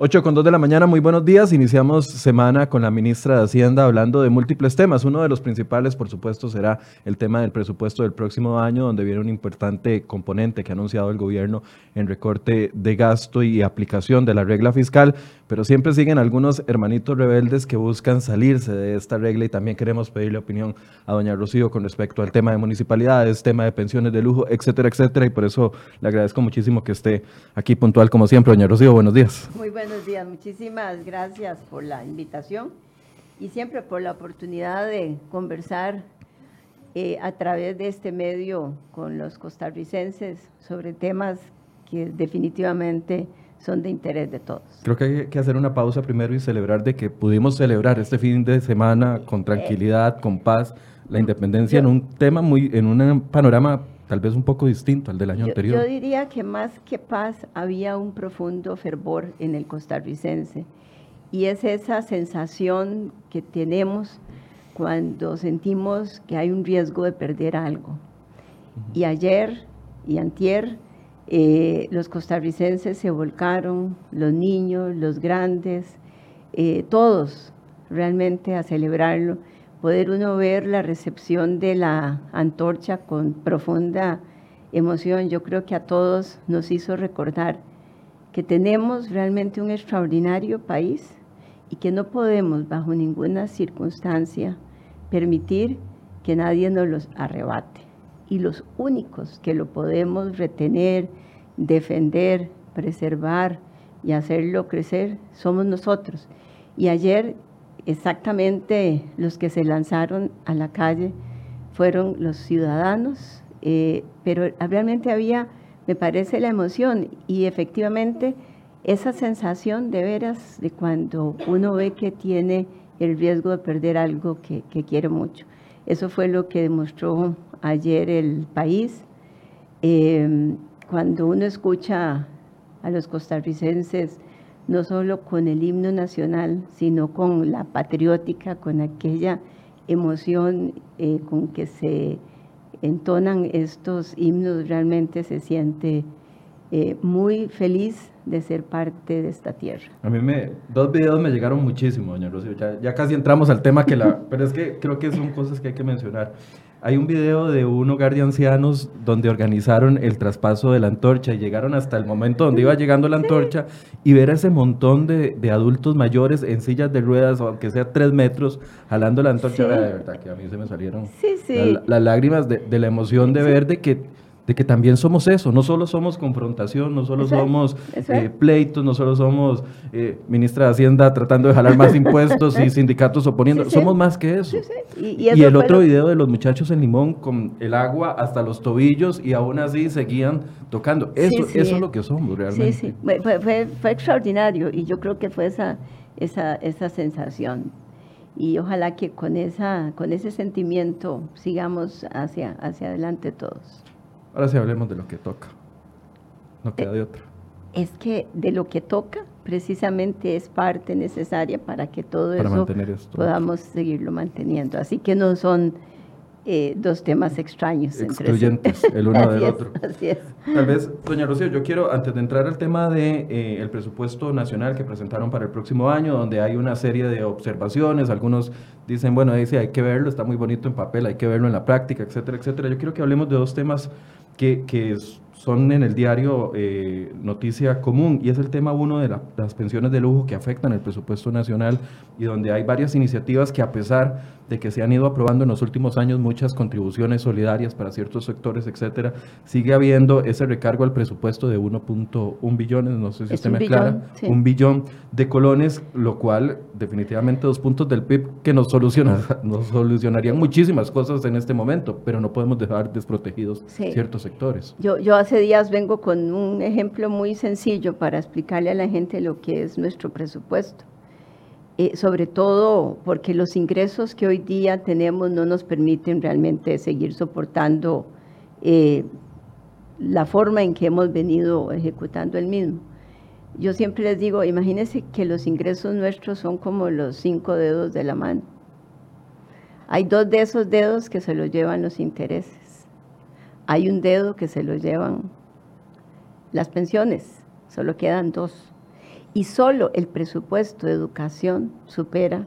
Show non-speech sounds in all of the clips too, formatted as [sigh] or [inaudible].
8 con 2 de la mañana, muy buenos días. Iniciamos semana con la ministra de Hacienda hablando de múltiples temas. Uno de los principales, por supuesto, será el tema del presupuesto del próximo año, donde viene un importante componente que ha anunciado el gobierno en recorte de gasto y aplicación de la regla fiscal. Pero siempre siguen algunos hermanitos rebeldes que buscan salirse de esta regla y también queremos pedirle opinión a doña Rocío con respecto al tema de municipalidades, tema de pensiones de lujo, etcétera, etcétera. Y por eso le agradezco muchísimo que esté aquí puntual como siempre. Doña Rocío, buenos días. Días, muchísimas gracias por la invitación y siempre por la oportunidad de conversar eh, a través de este medio con los costarricenses sobre temas que definitivamente son de interés de todos. Creo que hay que hacer una pausa primero y celebrar de que pudimos celebrar este fin de semana con tranquilidad, con paz, la independencia en un tema muy, en un panorama tal vez un poco distinto al del año anterior. Yo diría que más que paz había un profundo fervor en el costarricense y es esa sensación que tenemos cuando sentimos que hay un riesgo de perder algo. Y ayer y antier eh, los costarricenses se volcaron, los niños, los grandes, eh, todos realmente a celebrarlo poder uno ver la recepción de la antorcha con profunda emoción, yo creo que a todos nos hizo recordar que tenemos realmente un extraordinario país y que no podemos bajo ninguna circunstancia permitir que nadie nos los arrebate. Y los únicos que lo podemos retener, defender, preservar y hacerlo crecer somos nosotros. Y ayer exactamente los que se lanzaron a la calle fueron los ciudadanos, eh, pero realmente había, me parece, la emoción y efectivamente esa sensación de veras de cuando uno ve que tiene el riesgo de perder algo que, quiere mucho. Eso fue lo que demostró ayer el país. Eh, cuando uno escucha a los costarricenses no solo con el himno nacional, sino con la patriótica, con aquella emoción eh, con que se entonan estos himnos, realmente se siente eh, muy feliz de ser parte de esta tierra. A mí me, dos videos me llegaron muchísimo, doña Rocío, ya, ya casi entramos al tema que la, [laughs] pero es que creo que son cosas que hay que mencionar. Hay un video de un hogar de ancianos donde organizaron el traspaso de la antorcha y llegaron hasta el momento donde iba llegando la antorcha y ver a ese montón de, adultos mayores en sillas de ruedas, aunque sea tres metros, jalando la antorcha. De verdad que a mí se me salieron las lágrimas de, de, la emoción de ver de que de que también somos eso, no solo somos confrontación, no solo somos eh, pleitos, no solo somos eh, ministra de Hacienda tratando de jalar más [laughs] impuestos y sindicatos oponiendo, somos más que eso. Y, el otro video de los muchachos en Limón con el agua hasta los tobillos y aún así seguían tocando. Eso, eso es lo que somos realmente. Sí, sí, fue, fue, extraordinario y yo creo que fue esa, esa, esa sensación y ojalá que con, esa, con ese sentimiento sigamos hacia, hacia adelante todos. Ahora sí hablemos de lo que toca. No queda de otra. Es que de lo que toca precisamente es parte necesaria para que todo eso podamos seguirlo manteniendo. Así que no son eh, dos temas extraños. Excluyentes el [laughs] uno del otro. Así es. Tal vez, doña Rocío, yo quiero, antes de entrar al tema del de, eh, el presupuesto nacional que presentaron para el próximo año, donde hay una serie de observaciones, algunos dicen, bueno, dice, hay que verlo, está muy bonito en papel, hay que verlo en la práctica, etcétera, etcétera. Yo quiero que hablemos de dos temas que, son en el diario eh, noticia común y es el tema uno de las pensiones de lujo que afectan el presupuesto nacional y donde hay varias iniciativas que a pesar de que se han ido aprobando en los últimos años muchas contribuciones solidarias para ciertos sectores, etcétera, sigue habiendo ese recargo al presupuesto de 1.1 billones, no sé si usted me aclara, un billón de colones, lo cual definitivamente dos puntos del PIB que nos, soluciona, [laughs] nos solucionarían muchísimas cosas en este momento, pero no podemos dejar desprotegidos ciertos sectores. Yo, yo hace días vengo con un ejemplo muy sencillo para explicarle a la gente lo que es nuestro presupuesto. Eh, sobre todo porque los ingresos que hoy día tenemos no nos permiten realmente seguir soportando eh, la forma en que hemos venido ejecutando el mismo. Yo siempre les digo, imagínense que los ingresos nuestros son como los cinco dedos de la mano. Hay dos de esos dedos que se los llevan los intereses. Hay un dedo que se los llevan las pensiones. Solo quedan dos. Y solo el presupuesto de educación supera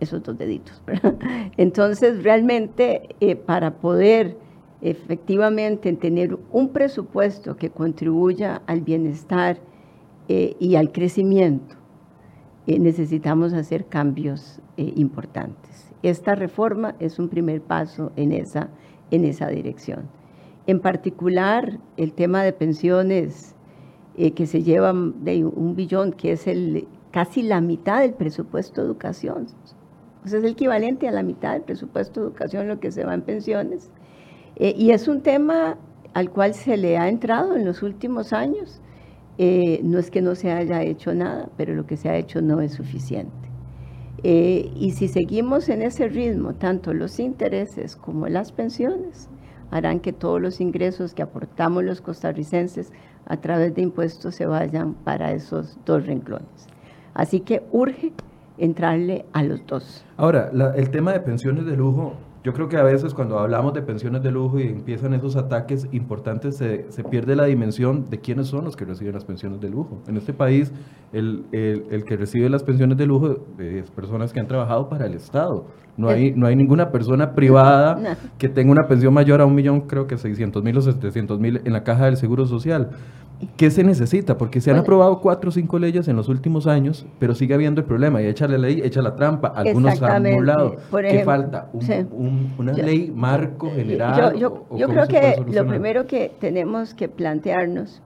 esos dos deditos. [laughs] Entonces, realmente, eh, para poder efectivamente tener un presupuesto que contribuya al bienestar eh, y al crecimiento, eh, necesitamos hacer cambios importantes. Esta reforma es un primer paso en esa, en esa dirección. En particular, el tema de pensiones que se llevan de un billón, que es el, casi la mitad del presupuesto de educación, pues es el equivalente a la mitad del presupuesto de educación, lo que se va en pensiones. Eh, y es un tema al cual se le ha entrado en los últimos años. Eh, no es que no se haya hecho nada, pero lo que se ha hecho no es suficiente. Eh, y si seguimos en ese ritmo, tanto los intereses como las pensiones harán que todos los ingresos que aportamos los costarricenses a través de impuestos se vayan para esos dos renglones. Así que urge entrarle a los dos. Ahora, el tema de pensiones de lujo, yo creo que a veces cuando hablamos de pensiones de lujo y empiezan esos ataques importantes, se, se pierde la dimensión de quiénes son los que reciben las pensiones de lujo. En este país, el, el, el que recibe las pensiones de lujo es personas que han trabajado para el Estado. No hay, no hay ninguna persona privada que tenga una pensión mayor a un millón, creo que 600 mil o 700 mil en la caja del Seguro Social. ¿Qué se necesita? Porque se han aprobado cuatro o cinco leyes en los últimos años, pero sigue habiendo el problema. Y echa la ley, echa la trampa. Algunos han burlado. ¿Qué falta? una ley marco general. Yo, creo que lo primero que tenemos que plantearnos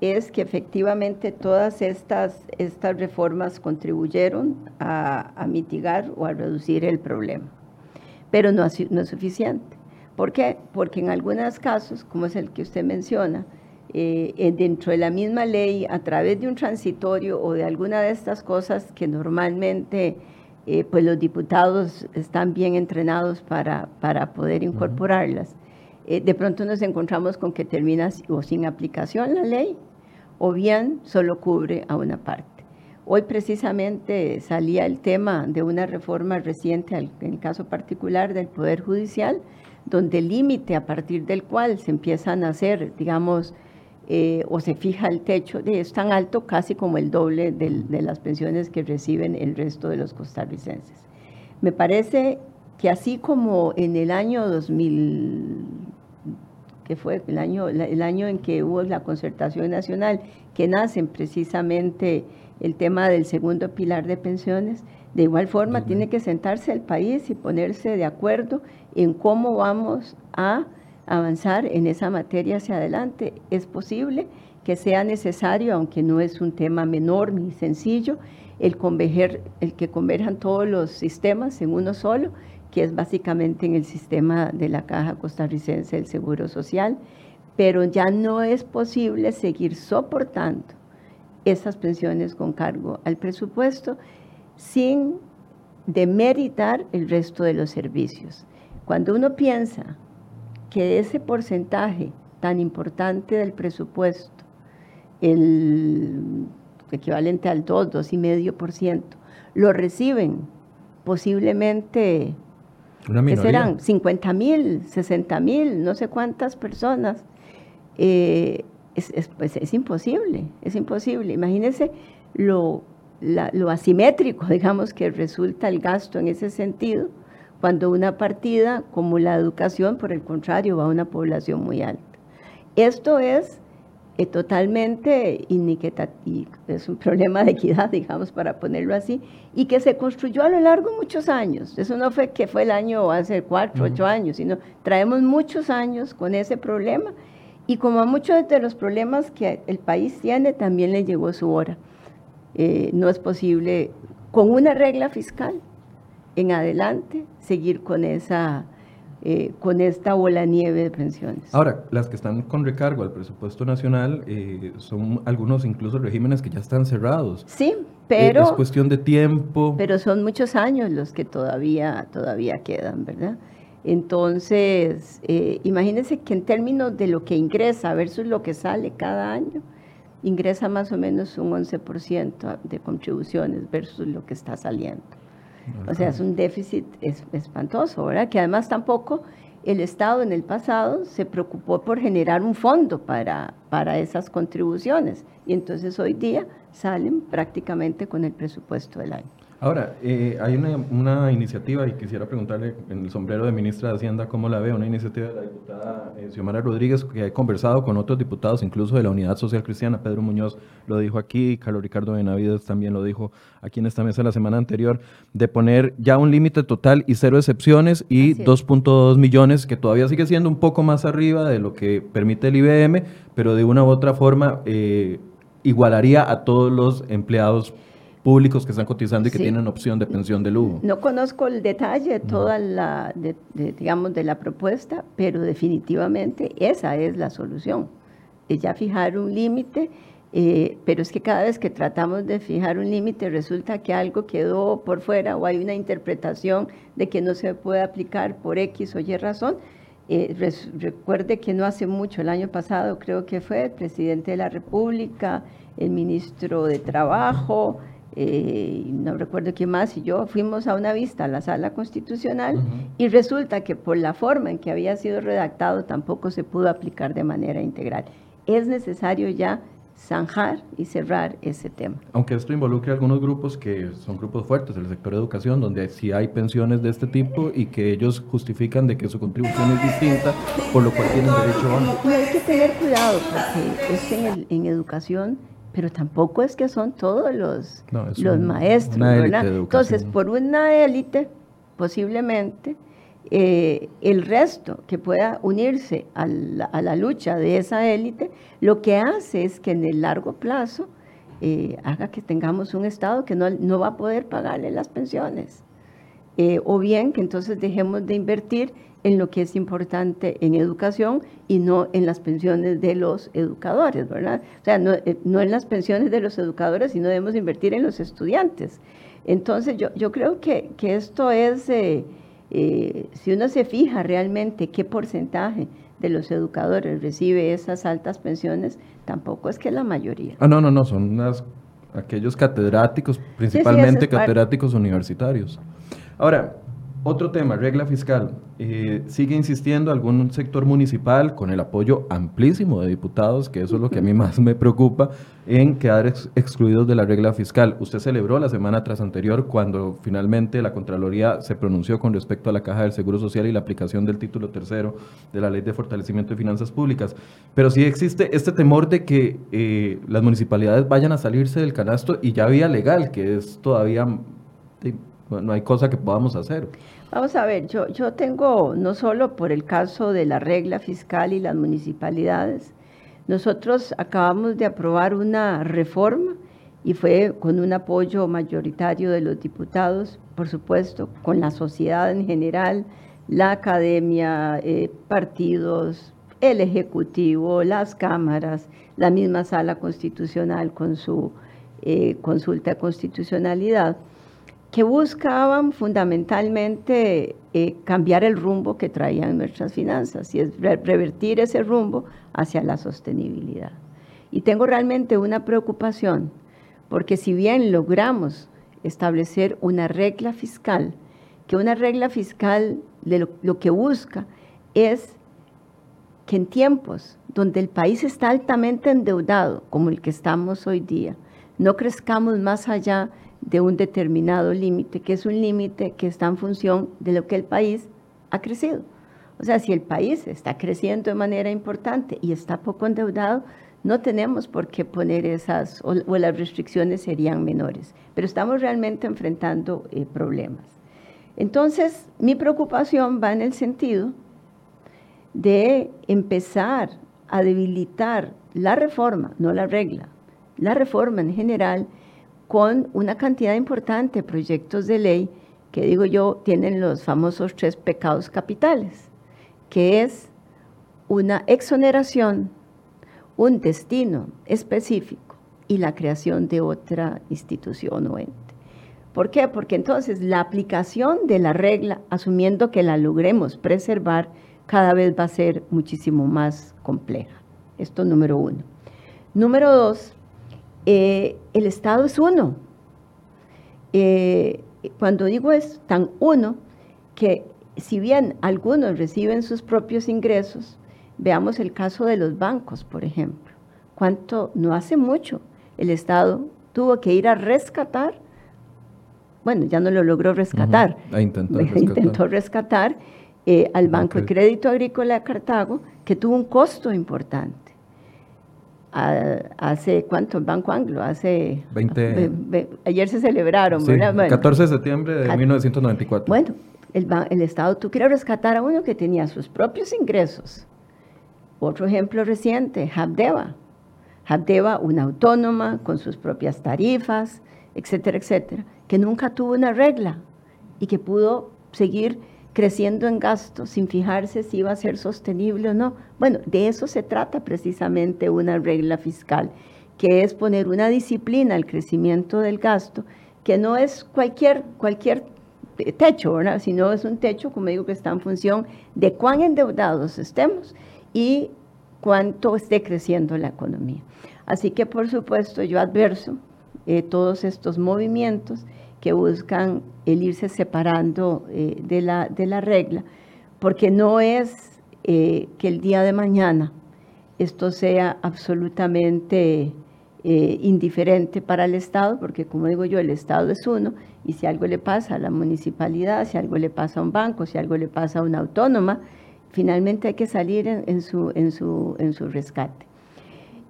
es que efectivamente todas estas, estas reformas contribuyeron a, mitigar o a reducir el problema, pero no, no es suficiente. ¿Por qué? Porque en algunos casos, como es el que usted menciona, eh, dentro de la misma ley, a través de un transitorio o de alguna de estas cosas que normalmente eh, pues los diputados están bien entrenados para, para poder incorporarlas, eh, de pronto nos encontramos con que termina o sin aplicación la ley o bien solo cubre a una parte. Hoy precisamente salía el tema de una reforma reciente, en el caso particular del Poder Judicial, donde el límite a partir del cual se empiezan a hacer, digamos, eh, o se fija el techo, es tan alto casi como el doble de las pensiones que reciben el resto de los costarricenses. Me parece que así como en el año 2000, que fue el año, el año en que hubo la concertación nacional, que nacen precisamente el tema del segundo pilar de pensiones, de igual forma tiene que sentarse el país y ponerse de acuerdo en cómo vamos a avanzar en esa materia hacia adelante. Es posible que sea necesario, aunque no es un tema menor ni sencillo, el, converger, el que converjan todos los sistemas en uno solo, que es básicamente en el sistema de la Caja Costarricense del Seguro Social, pero ya no es posible seguir soportando esas pensiones con cargo al presupuesto sin demeritar el resto de los servicios. Cuando uno piensa que ese porcentaje tan importante del presupuesto, el equivalente al 2, 2,5%, lo reciben posiblemente, que serán 50 mil, 60 mil, no sé cuántas personas, eh, es, pues es imposible, es imposible. Imagínense lo, lo asimétrico, [laughs] digamos, que resulta el gasto en ese sentido cuando una partida como la educación, por el contrario, va a una población muy alta. Esto es eh, totalmente iniquitativo, es un problema de equidad, digamos, para ponerlo así, y que se construyó a lo largo de muchos años. Eso no fue que fue el año hace cuatro, ocho años, sino traemos muchos años con ese problema, y como a muchos de los problemas que el país tiene, también le llegó su hora. Eh, no es posible con una regla fiscal en adelante seguir con esa eh, con esta bola nieve de pensiones. Ahora, las que están con recargo al presupuesto nacional eh, son algunos incluso regímenes que ya están cerrados. Sí, pero... es cuestión de tiempo. Pero son muchos años los que todavía, todavía quedan, ¿verdad? Entonces, eh, imagínense que en términos de lo que ingresa versus lo que sale cada año, ingresa más o menos un 11% de contribuciones versus lo que está saliendo. O sea, es un déficit espantoso, ¿verdad? Que además tampoco el Estado en el pasado se preocupó por generar un fondo para, para esas contribuciones. Y entonces hoy día salen prácticamente con el presupuesto del año. Ahora, eh, hay una, iniciativa y quisiera preguntarle en el sombrero de ministra de Hacienda cómo la ve, una iniciativa de la diputada eh, Xiomara Rodríguez que ha conversado con otros diputados, incluso de la Unidad Social Cristiana, Pedro Muñoz lo dijo aquí, Carlos Ricardo Benavides también lo dijo aquí en esta mesa la semana anterior, de poner ya un límite total y cero excepciones y 2.2 millones, que todavía sigue siendo un poco más arriba de lo que permite el IBM, pero de una u otra forma eh, igualaría a todos los empleados públicos que están cotizando y que tienen opción de pensión de lujo. No conozco el detalle toda la, de, digamos, de la propuesta, pero definitivamente esa es la solución. Es ya fijar un límite, eh, pero es que cada vez que tratamos de fijar un límite resulta que algo quedó por fuera o hay una interpretación de que no se puede aplicar por X o Y razón. Eh, recuerde que no hace mucho, el año pasado creo que fue el presidente de la República, el ministro de Trabajo, eh, no recuerdo quién más y yo fuimos a una vista a la sala constitucional y resulta que por la forma en que había sido redactado tampoco se pudo aplicar de manera integral. Es necesario ya zanjar y cerrar ese tema. Aunque esto involucre algunos grupos que son grupos fuertes del sector de educación, donde sí hay pensiones de este tipo y que ellos justifican de que su contribución es distinta, por lo cual tienen derecho a... hay que tener cuidado porque es en, en educación pero tampoco es que son todos los, los maestros, ¿verdad? Entonces, por una élite, posiblemente, eh, el resto que pueda unirse a la, lucha de esa élite, lo que hace es que en el largo plazo eh, haga que tengamos un Estado que no, no, va a poder pagarle las pensiones. Eh, o bien que entonces dejemos de invertir en lo que es importante en educación y no en las pensiones de los educadores, ¿verdad? O sea, no, eh, en las pensiones de los educadores, sino debemos invertir en los estudiantes. Entonces, yo, yo creo que, que esto es, eh, eh, si uno se fija realmente qué porcentaje de los educadores recibe esas altas pensiones, tampoco es que la mayoría. Ah, no, no, no, son aquellos catedráticos, principalmente catedráticos universitarios. Ahora, otro tema, regla fiscal. Eh, sigue insistiendo algún sector municipal con el apoyo amplísimo de diputados, que eso es lo que a mí más me preocupa, en quedar excluidos de la regla fiscal. Usted celebró la semana tras anterior cuando finalmente la Contraloría se pronunció con respecto a la Caja del Seguro Social y la aplicación del título tercero de la Ley de Fortalecimiento de Finanzas Públicas. Pero sí existe este temor de que eh, las municipalidades vayan a salirse del canasto y ya vía legal, que es todavía... no hay cosa que podamos hacer. Vamos a ver, yo, yo tengo, no solo por el caso de la regla fiscal y las municipalidades, nosotros acabamos de aprobar una reforma y fue con un apoyo mayoritario de los diputados, por supuesto, con la sociedad en general, la academia, eh, partidos, el Ejecutivo, las cámaras, la misma sala constitucional con su eh, consulta de constitucionalidad que buscaban fundamentalmente eh, cambiar el rumbo que traían nuestras finanzas y es revertir ese rumbo hacia la sostenibilidad. Y tengo realmente una preocupación, porque si bien logramos establecer una regla fiscal, que una regla fiscal lo que busca es que en tiempos donde el país está altamente endeudado, como el que estamos hoy día, no crezcamos más allá de un determinado límite, que es un límite que está en función de lo que el país ha crecido. O sea, si el país está creciendo de manera importante y está poco endeudado, no tenemos por qué poner esas, o, las restricciones serían menores, pero estamos realmente enfrentando eh, problemas. Entonces, mi preocupación va en el sentido de empezar a debilitar la reforma, no la regla, la reforma en general, con una cantidad importante de proyectos de ley que digo yo tienen los famosos tres pecados capitales, que es una exoneración, un destino específico y la creación de otra institución o ente. ¿Por qué? Porque entonces la aplicación de la regla, asumiendo que la logremos preservar, cada vez va a ser muchísimo más compleja. Esto número uno. Número dos, eh, el Estado es uno. Eh, cuando digo es tan uno, que si bien algunos reciben sus propios ingresos, veamos el caso de los bancos, por ejemplo. Cuánto, no hace mucho, el Estado tuvo que ir a rescatar, bueno, ya no lo logró rescatar, [laughs] intentó rescatar, eh, al Banco de Crédito Agrícola de Cartago, que tuvo un costo importante. Hace, ¿cuánto? El Banco Anglo, hace... 20... ayer se celebraron, sí, 14 de septiembre de 1994. Bueno, el, el Estado tú quieres rescatar a uno que tenía sus propios ingresos. Otro ejemplo reciente, Habdeba. Habdeba, una autónoma con sus propias tarifas, etcétera, etcétera, que nunca tuvo una regla y que pudo seguir creciendo en gasto sin fijarse si iba a ser sostenible o no. Bueno, de eso se trata precisamente una regla fiscal, que es poner una disciplina al crecimiento del gasto, que no es cualquier, cualquier techo, ¿verdad? sino es un techo, como digo, que está en función de cuán endeudados estemos y cuánto esté creciendo la economía. Así que, por supuesto, yo adverso eh, todos estos movimientos que buscan el irse separando eh, de, la, de la regla, porque no es eh, que el día de mañana esto sea absolutamente indiferente para el Estado, porque como digo yo, el Estado es uno, y si algo le pasa a la municipalidad, si algo le pasa a un banco, si algo le pasa a una autónoma, finalmente hay que salir en, su, en, su, en su rescate.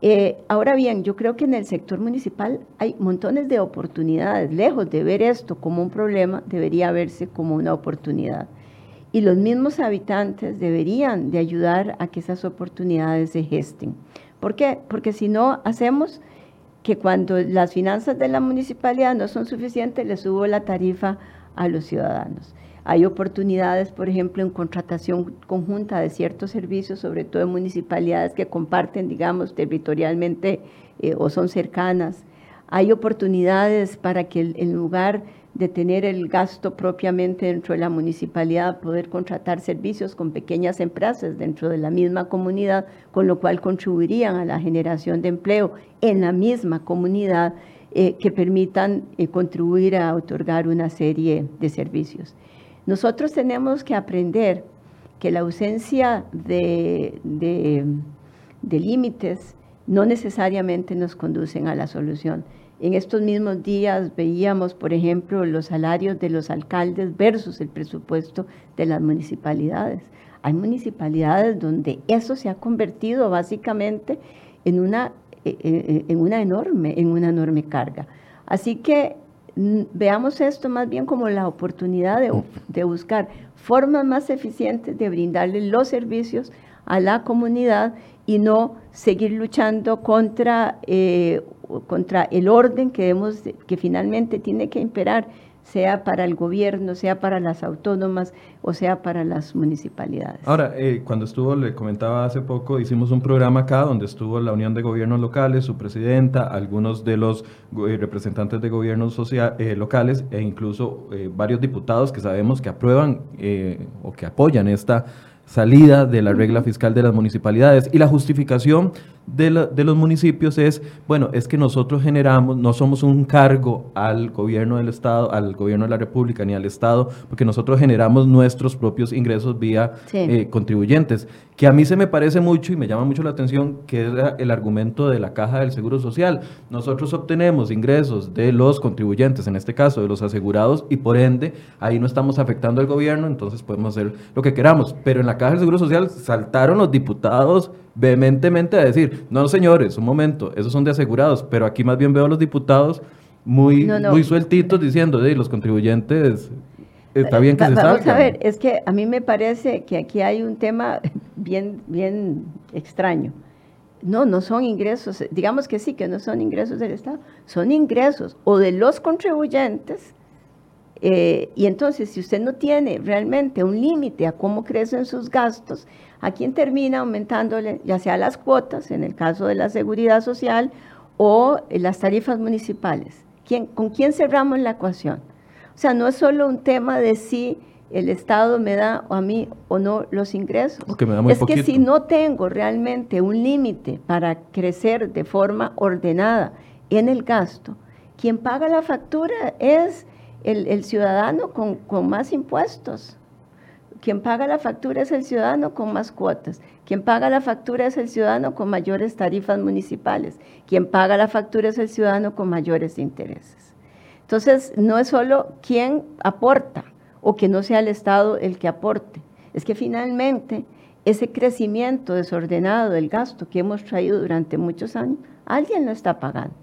Eh, ahora bien, yo creo que en el sector municipal hay montones de oportunidades. Lejos de ver esto como un problema, debería verse como una oportunidad. Y los mismos habitantes deberían de ayudar a que esas oportunidades se gesten. ¿Por qué? Porque si no hacemos que cuando las finanzas de la municipalidad no son suficientes, le subo la tarifa a los ciudadanos. Hay oportunidades, por ejemplo, en contratación conjunta de ciertos servicios, sobre todo en municipalidades que comparten, digamos, territorialmente eh, o son cercanas. Hay oportunidades para que en lugar de tener el gasto propiamente dentro de la municipalidad, poder contratar servicios con pequeñas empresas dentro de la misma comunidad, con lo cual contribuirían a la generación de empleo en la misma comunidad eh, que permitan eh, contribuir a otorgar una serie de servicios. Nosotros tenemos que aprender que la ausencia de, límites no necesariamente nos conducen a la solución. En estos mismos días veíamos, por ejemplo, los salarios de los alcaldes versus el presupuesto de las municipalidades. Hay municipalidades donde eso se ha convertido básicamente en una, e, e, en una, enorme, en una enorme carga. Así que veamos esto más bien como la oportunidad de, buscar formas más eficientes de brindarle los servicios a la comunidad y no seguir luchando contra, eh, contra el orden que, hemos, que finalmente tiene que imperar sea para el gobierno, sea para las autónomas o sea para las municipalidades. Ahora, eh, cuando estuvo, le comentaba hace poco, hicimos un programa acá donde estuvo la Unión de Gobiernos Locales, su presidenta, algunos de los eh, representantes de gobiernos social, eh, locales e incluso varios diputados que sabemos que aprueban o que apoyan esta salida de la regla fiscal de las municipalidades y la justificación de, los municipios es, bueno, es que nosotros generamos, no somos un cargo al gobierno del Estado, al gobierno de la República ni al Estado, porque nosotros generamos nuestros propios ingresos vía eh, contribuyentes, que a mí se me parece mucho y me llama mucho la atención que es el argumento de la caja del Seguro Social. Nosotros obtenemos ingresos de los contribuyentes, en este caso de los asegurados, y por ende ahí no estamos afectando al gobierno, entonces podemos hacer lo que queramos. Pero en la caja del Seguro Social saltaron los diputados vehementemente a decir, no señores, un momento, esos son de asegurados, pero aquí más bien veo a los diputados muy, muy sueltitos diciendo, de los contribuyentes, está bien que se salgan. Vamos a ver, es que a mí me parece que aquí hay un tema [laughs] bien, bien extraño. No, no son ingresos, digamos que sí, que no son ingresos del Estado, son ingresos o de los contribuyentes, eh, y entonces si usted no tiene realmente un límite a cómo crecen sus gastos, ¿A quién termina aumentándole ya sea las cuotas, en el caso de la seguridad social, o las tarifas municipales? ¿Quién, ¿Con quién cerramos la ecuación? O sea, no es solo un tema de si el Estado me da a mí o no los ingresos. es que si no tengo realmente un límite para crecer de forma ordenada en el gasto, quien paga la factura es el, ciudadano con, con más impuestos. Quien paga la factura es el ciudadano con más cuotas, quien paga la factura es el ciudadano con mayores tarifas municipales, quien paga la factura es el ciudadano con mayores intereses. Entonces, no es solo quien aporta o que no sea el Estado el que aporte, es que finalmente ese crecimiento desordenado del gasto que hemos traído durante muchos años, alguien lo está pagando.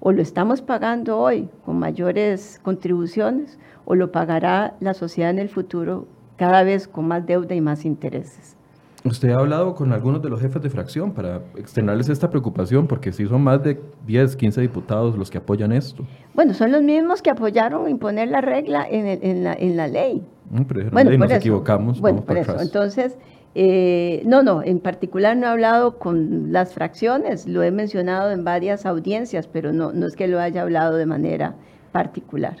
O lo estamos pagando hoy con mayores contribuciones o lo pagará la sociedad en el futuro cada vez con más deuda y más intereses. Usted ha hablado con algunos de los jefes de fracción para externarles esta preocupación, porque si son más de 10, 15 diputados los que apoyan esto. Bueno, son los mismos que apoyaron imponer la regla en, la, en la, ley. Mm, pero bueno, nos equivocamos. Bueno, por eso. Entonces, eh, no, no, en particular no he hablado con las fracciones, lo he mencionado en varias audiencias, pero no, no es que lo haya hablado de manera particular.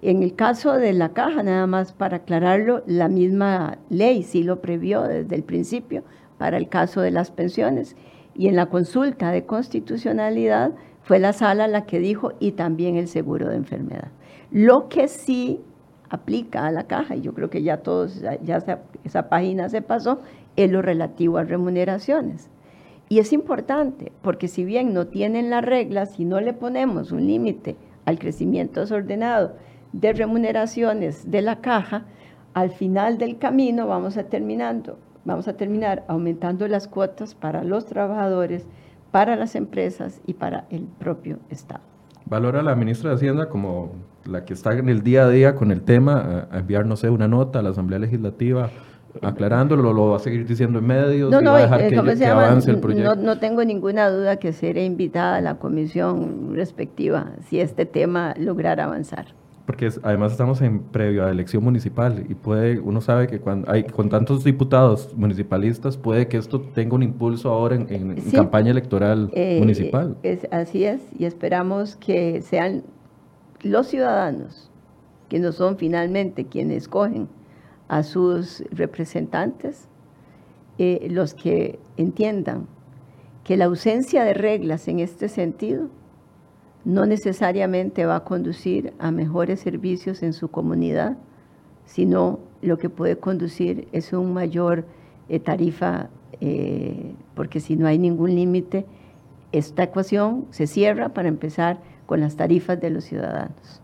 En el caso de la caja, nada más para aclararlo, la misma ley sí lo previó desde el principio para el caso de las pensiones. Y en la consulta de constitucionalidad fue la sala la que dijo y también el seguro de enfermedad. Lo que sí aplica a la caja, y yo creo que ya todos, ya esa página se pasó, es lo relativo a remuneraciones. Y es importante, porque si bien no tienen las reglas, si no le ponemos un límite al crecimiento desordenado de remuneraciones de la caja, al final del camino vamos a, terminando, vamos a terminar aumentando las cuotas para los trabajadores, para las empresas y para el propio Estado. ¿Valora la ministra de Hacienda como la que está en el día a día con el tema, a enviar, no sé, una nota a la Asamblea Legislativa aclarándolo, lo va a seguir diciendo en medios no, no, va a dejar eh, que, avance el proyecto. No, no, tengo ninguna duda que seré invitada a la comisión respectiva si este tema lograra avanzar porque además estamos en previo a elección municipal y puede, uno sabe que cuando hay con tantos diputados municipalistas puede que esto tenga un impulso ahora en, campaña electoral eh, municipal. Es, así es, y esperamos que sean los ciudadanos, que no son finalmente quienes escogen a sus representantes, eh, los que entiendan que la ausencia de reglas en este sentido no necesariamente va a conducir a mejores servicios en su comunidad, sino lo que puede conducir es un mayor eh, tarifa, eh, porque si no hay ningún límite, esta ecuación se cierra para empezar con las tarifas de los ciudadanos.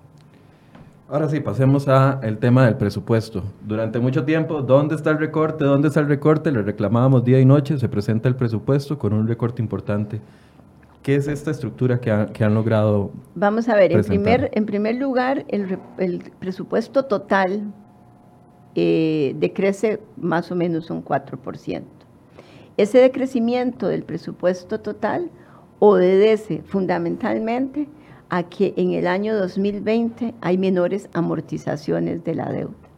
Ahora sí, pasemos al tema del presupuesto. Durante mucho tiempo, ¿dónde está el recorte? ¿Dónde está el recorte? Le reclamábamos día y noche, se presenta el presupuesto con un recorte importante ¿Qué es esta estructura que, han logrado? Vamos a ver, en primer, en primer lugar, el, presupuesto total eh, decrece más o menos un 4%. Ese decrecimiento del presupuesto total obedece fundamentalmente a que en el año 2020 hay menores amortizaciones de la deuda.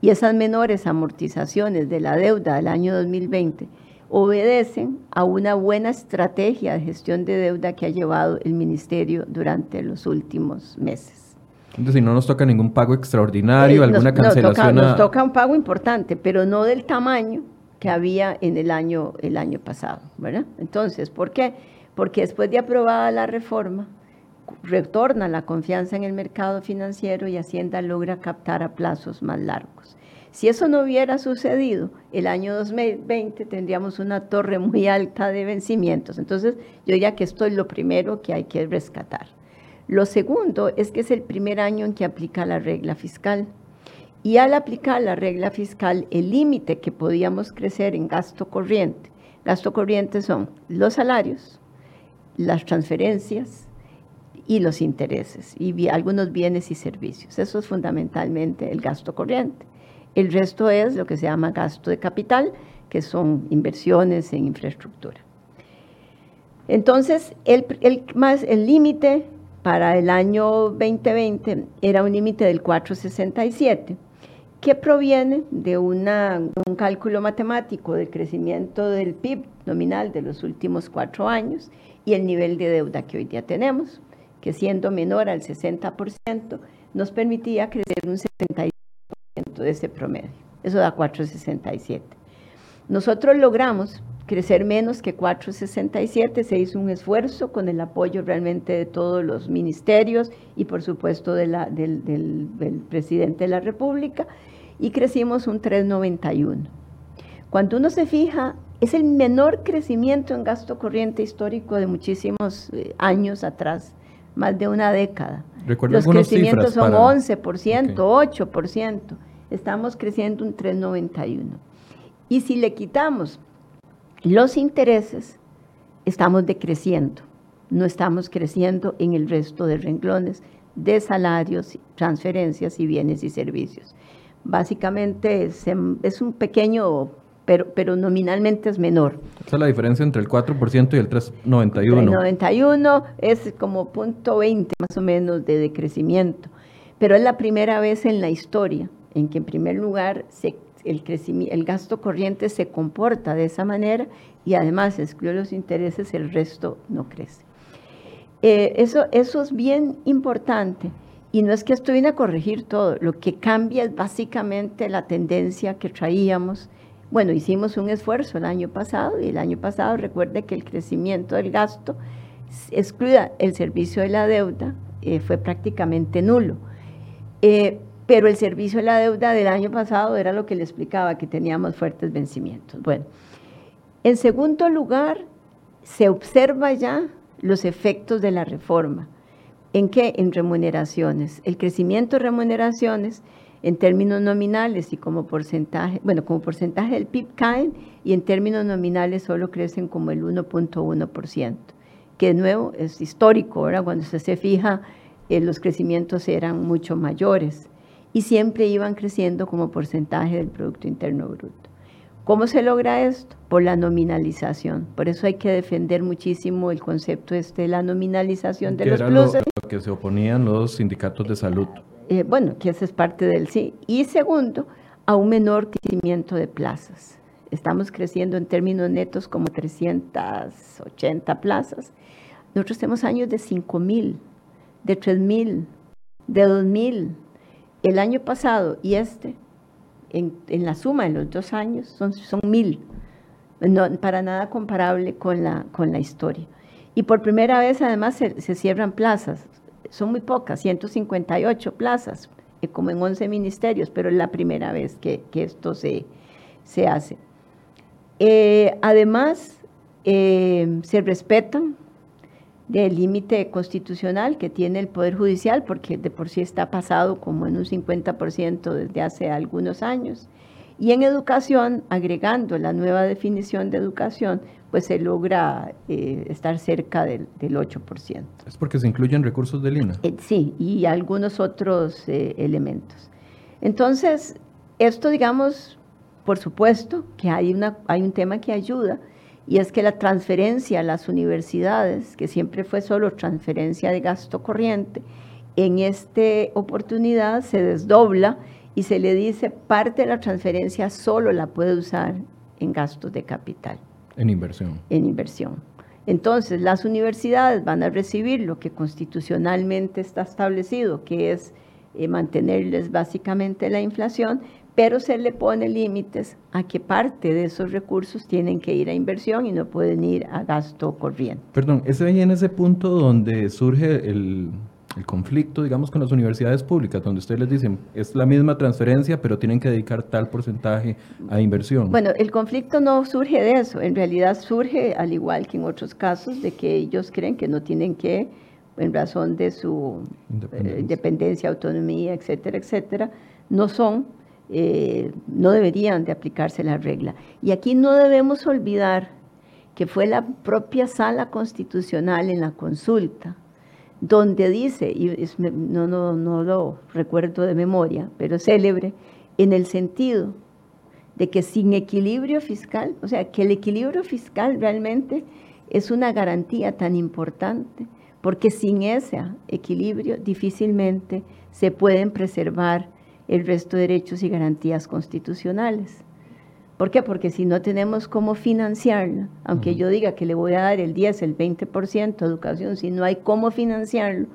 Y esas menores amortizaciones de la deuda del año 2020 obedecen a una buena estrategia de gestión de deuda que ha llevado el Ministerio durante los últimos meses. Entonces, si no nos toca ningún pago extraordinario, eh, alguna cancelación. Nos toca, un pago importante, pero no del tamaño que había en el año, el año pasado, ¿verdad? Entonces, ¿por qué? Porque después de aprobada la reforma, retorna la confianza en el mercado financiero y Hacienda logra captar a plazos más largos. Si eso no hubiera sucedido, el año 2020 tendríamos una torre muy alta de vencimientos. Entonces, yo diría que esto es lo primero que hay que rescatar. Lo segundo es que es el primer año en que aplica la regla fiscal. Y al aplicar la regla fiscal, el límite que podíamos crecer en gasto corriente, gasto corriente son los salarios, las transferencias y los intereses y algunos bienes y servicios. Eso es fundamentalmente el gasto corriente. El resto es lo que se llama gasto de capital, que son inversiones en infraestructura. Entonces, el, el límite para el año 2020 era un límite del 467, que proviene de un cálculo matemático del crecimiento del PIB nominal de los últimos cuatro años y el nivel de deuda que hoy día tenemos, que siendo menor al 60%, nos permitía crecer un 75% de ese promedio. Eso da 4,67. Nosotros logramos crecer menos que 4,67, se hizo un esfuerzo con el apoyo realmente de todos los ministerios y por supuesto de la, del, del, presidente de la República y crecimos un 3,91. Cuando uno se fija, es el menor crecimiento en gasto corriente histórico de muchísimos eh, años atrás, más de una década. Los crecimientos son 11%, 8%. Estamos creciendo un 3,91. Y si le quitamos los intereses, estamos decreciendo. No estamos creciendo en el resto de renglones de salarios, transferencias y bienes y servicios. Básicamente es, un pequeño, pero, pero nominalmente es menor. Esa es la diferencia entre el 4% y el 3,91. El 91 es como punto 20 más o menos de decrecimiento, pero es la primera vez en la historia en que en primer lugar el, gasto corriente se comporta de esa manera y además excluye los intereses, el resto no crece. Eh, eso, eso es bien importante. Y no es que esto viene a corregir todo, lo que cambia es básicamente la tendencia que traíamos. Bueno, hicimos un esfuerzo el año pasado y el año pasado recuerde que el crecimiento del gasto, excluida el servicio de la deuda, eh, fue prácticamente nulo. Eh, pero el servicio de la deuda del año pasado era lo que le explicaba, que teníamos fuertes vencimientos. Bueno, en segundo lugar, se observa ya los efectos de la reforma. ¿En qué? En remuneraciones. El crecimiento de remuneraciones en términos nominales y como porcentaje, bueno, como porcentaje del PIB caen y en términos nominales solo crecen como el 1.1%, que de nuevo es histórico, ahora cuando usted se fija, eh, los crecimientos eran mucho mayores y siempre iban creciendo como porcentaje del Producto Interno Bruto. ¿Cómo se logra esto? Por la nominalización. Por eso hay que defender muchísimo el concepto este de la nominalización de los pluses. Lo, que se oponían los sindicatos de salud. Eh, bueno, que ese es parte del sí. Y segundo, a un menor crecimiento de plazas. Estamos creciendo en términos netos como 380 plazas. Nosotros tenemos años de 5.000, de 3.000, de 2.000. El año pasado y este en, la suma de los dos años son, mil, para nada comparable con la, con la historia. Y por primera vez además se, cierran plazas, son muy pocas, 158 plazas, eh, como en 11 ministerios, pero es la primera vez que, esto se, se hace. Eh, además, eh, se respetan del límite constitucional que tiene el Poder Judicial, porque de por sí está pasado como en un 50% desde hace algunos años. Y en educación, agregando la nueva definición de educación, pues se logra eh, estar cerca del, 8%. ¿Es porque se incluyen recursos de INA? Eh, sí, y algunos otros eh, elementos. Entonces, esto, digamos, por supuesto que hay, una, hay un tema que ayuda, y es que la transferencia a las universidades, que siempre fue solo transferencia de gasto corriente, en esta oportunidad se desdobla y se le dice parte de la transferencia solo la puede usar en gastos de capital. En inversión. En inversión. Entonces, las universidades van a recibir lo que constitucionalmente está establecido, que es eh, mantenerles básicamente la inflación, pero se le pone límites a que parte de esos recursos tienen que ir a inversión y no pueden ir a gasto corriente. Perdón, ese ahí en ese punto donde surge el, conflicto, digamos, con las universidades públicas, donde ustedes les dicen, es la misma transferencia, pero tienen que dedicar tal porcentaje a inversión. Bueno, el conflicto no surge de eso, en realidad surge, al igual que en otros casos, de que ellos creen que no tienen que, en razón de su independencia, eh, independencia autonomía, etcétera, etcétera, no son eh, no deberían de aplicarse la regla. Y aquí no debemos olvidar que fue la propia sala constitucional en la consulta donde dice, y no, no, no lo recuerdo de memoria, pero célebre, en el sentido de que sin equilibrio fiscal, o sea, que el equilibrio fiscal realmente es una garantía tan importante, porque sin ese equilibrio difícilmente se pueden preservar el resto de derechos y garantías constitucionales. ¿Por qué? Porque si no tenemos cómo financiarla, aunque yo diga que le voy a dar el 10, el 20% a educación, si no hay cómo financiarlo,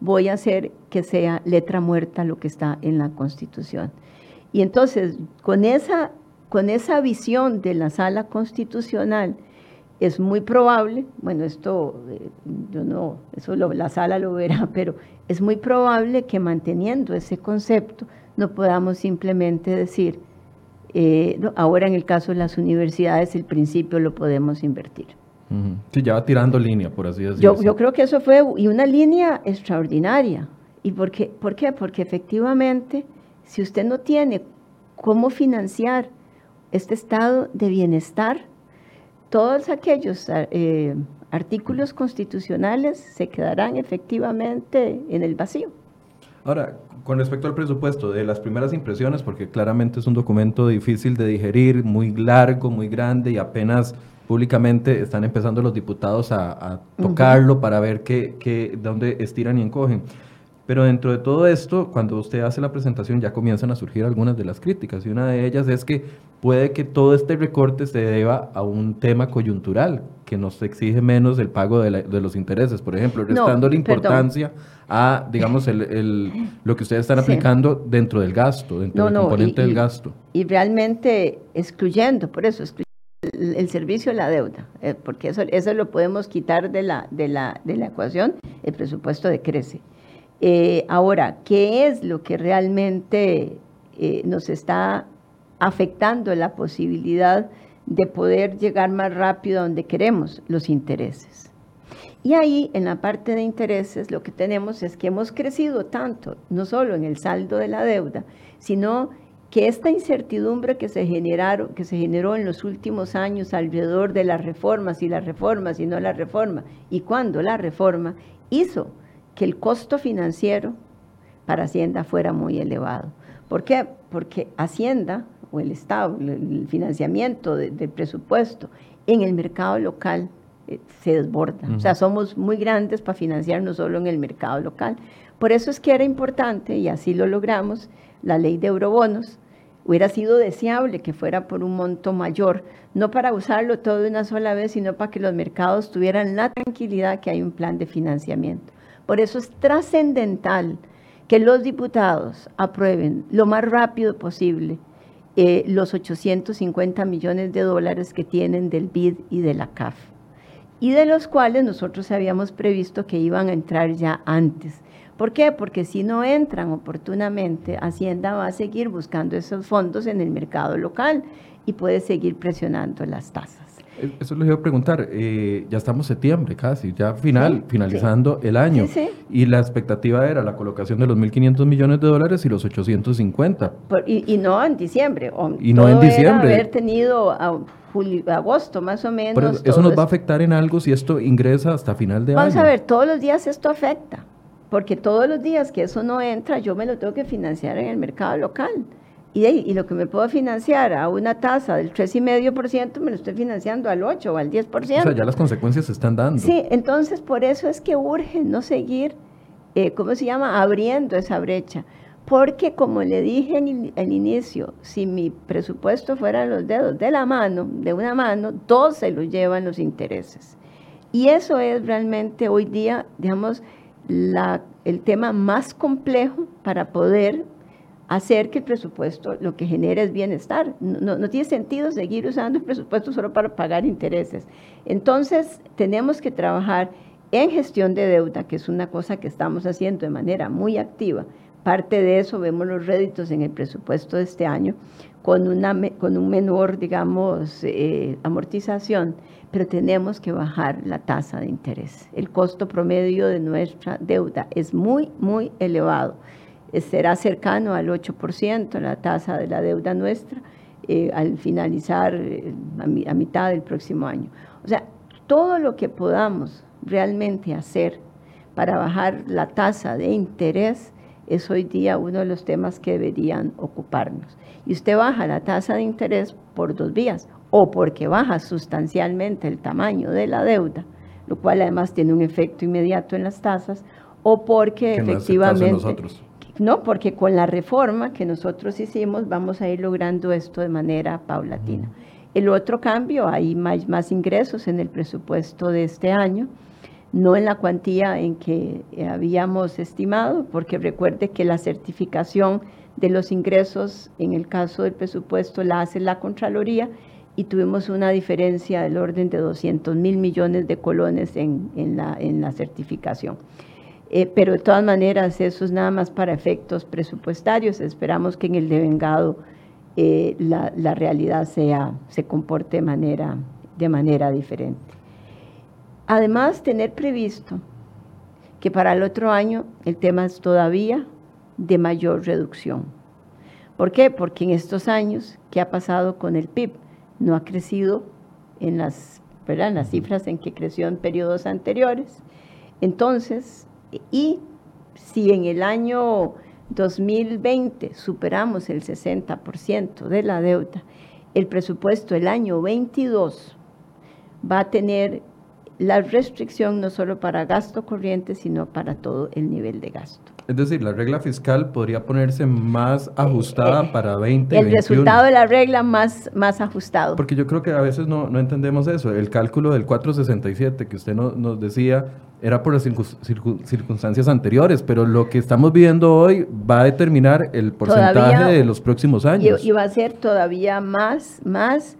voy a hacer que sea letra muerta lo que está en la Constitución. Y entonces, con esa, con esa visión de la sala constitucional, es muy probable, bueno, esto eh, yo no, eso la sala lo verá, [laughs] pero es muy probable que manteniendo ese concepto no podamos simplemente decir, eh, ahora en el caso de las universidades el principio lo podemos invertir. Sí, ya va tirando línea, por así decirlo. Yo, creo que eso fue y una línea extraordinaria. ¿Y por qué? por qué? Porque efectivamente, si usted no tiene cómo financiar este estado de bienestar, todos aquellos eh, artículos constitucionales se quedarán efectivamente en el vacío. Ahora, con respecto al presupuesto, de las primeras impresiones, porque claramente es un documento difícil de digerir, muy largo, muy grande y apenas públicamente están empezando los diputados a, tocarlo para ver qué, qué, dónde estiran y encogen. Pero dentro de todo esto, cuando usted hace la presentación ya comienzan a surgir algunas de las críticas y una de ellas es que puede que todo este recorte se deba a un tema coyuntural que nos exige menos el pago de, los intereses, por ejemplo, restando la importancia a, digamos, el, lo que ustedes están aplicando dentro del gasto, dentro del componente del gasto. Y realmente excluyendo, por eso, excluyendo el, servicio de la deuda, eh, porque eso, eso lo podemos quitar de la, de, la, de la ecuación, el presupuesto decrece. Eh, ahora, ¿qué es lo que realmente eh, nos está afectando la posibilidad de poder llegar más rápido a donde queremos? Los intereses. Y ahí, en la parte de intereses, lo que tenemos es que hemos crecido tanto, no solo en el saldo de la deuda, sino que esta incertidumbre que se, generaron, que se generó en los últimos años alrededor de las reformas y las reformas y no la reforma, y cuando la reforma hizo que el costo financiero para Hacienda fuera muy elevado. ¿Por qué? Porque Hacienda o el Estado, el financiamiento del presupuesto en el mercado local se desborda. O sea, somos muy grandes para financiar no solo en el mercado local. Por eso es que era importante, y así lo logramos, la ley de eurobonos. Hubiera sido deseable que fuera por un monto mayor, no para usarlo todo de una sola vez, sino para que los mercados tuvieran la tranquilidad que hay un plan de financiamiento. Por eso es trascendental que los diputados aprueben lo más rápido posible eh, los 850 millones de dólares que tienen del BID y de la CAF, y de los cuales nosotros habíamos previsto que iban a entrar ya antes. ¿Por qué? Porque si no entran oportunamente, Hacienda va a seguir buscando esos fondos en el mercado local y puede seguir presionando las tasas. Eso les iba a preguntar, eh, ya estamos septiembre casi, ya final, finalizando el año. y la expectativa era la colocación de los 1.500 millones de dólares y los 850. y, no en diciembre. y no en diciembre. haber tenido a julio, agosto más o menos. eso nos va a afectar en algo si esto ingresa hasta final de año. Vamos a ver, todos los días esto afecta, porque todos los días que eso no entra, yo me lo tengo que financiar en el mercado local. Y, y, lo que me puedo financiar a una tasa del 3,5%, me lo estoy financiando al 8 o al 10%. O sea, ya las consecuencias se están dando. Sí, entonces por eso es que urge no seguir, eh, ¿cómo se llama?, abriendo esa brecha. Porque como le dije en el, inicio, si mi presupuesto fuera los dedos de la mano, de una mano, dos se lo llevan los intereses. Y eso es realmente hoy día, digamos, la, el tema más complejo para poder hacer que el presupuesto lo que genere es bienestar. No, no, tiene sentido seguir usando el presupuesto solo para pagar intereses. Entonces, tenemos que trabajar en gestión de deuda, que es una cosa que estamos haciendo de manera muy activa. Parte de eso vemos los réditos en el presupuesto de este año con, una, con un menor, digamos, eh, amortización, pero tenemos que bajar la tasa de interés. El costo promedio de nuestra deuda es muy, muy elevado será cercano al 8% la tasa de la deuda nuestra eh, al finalizar eh, a, mitad del próximo año. O sea, todo lo que podamos realmente hacer para bajar la tasa de interés es hoy día uno de los temas que deberían ocuparnos. Y usted baja la tasa de interés por dos vías, o porque baja sustancialmente el tamaño de la deuda, lo cual además tiene un efecto inmediato en las tasas, o porque efectivamente... No, porque con la reforma que nosotros hicimos vamos a ir logrando esto de manera paulatina. El otro cambio, hay más, más ingresos en el presupuesto de este año, no en la cuantía en que habíamos estimado, porque recuerde que la certificación de los ingresos, en el caso del presupuesto, la hace la Contraloría y tuvimos una diferencia del orden de 200 mil millones de colones en, la, en la, certificación. Eh, pero de todas maneras, eso es nada más para efectos presupuestarios. Esperamos que en el devengado eh, la, la, realidad sea, se comporte de manera, de manera diferente. Además, tener previsto que para el otro año el tema es todavía de mayor reducción. ¿Por qué? Porque en estos años, ¿qué ha pasado con el PIB? No ha crecido en las, en las cifras en que creció en periodos anteriores. Entonces, y si en el año 2020 superamos el 60% de la deuda, el presupuesto del año 22 va a tener la restricción no solo para gasto corriente, sino para todo el nivel de gasto. Es decir, la regla fiscal podría ponerse más ajustada eh, para 20. El resultado de la regla más, más ajustado. Porque yo creo que a veces no, no entendemos eso. El cálculo del 467 que usted nos decía era por las circunstancias anteriores, pero lo que estamos viendo hoy va a determinar el porcentaje de los próximos años. Y, va a ser todavía más, más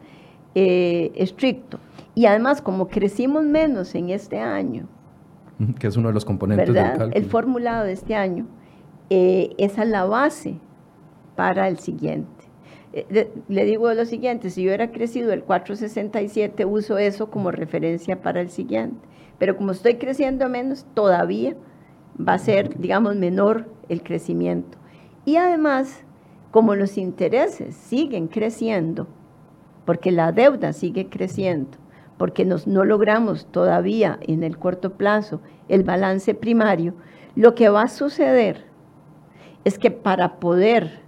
eh, estricto. Y además, como crecimos menos en este año, que es uno de los componentes del cálculo. El formulado de este año, eh, esa es la base para el siguiente. Eh, le digo lo siguiente, si yo hubiera crecido el 467, uso eso como referencia para el siguiente. Pero como estoy creciendo menos, todavía va a ser, digamos, menor el crecimiento. Y además, como los intereses siguen creciendo, porque la deuda sigue creciendo, porque nos, no logramos todavía en el corto plazo el balance primario, lo que va a suceder es que para poder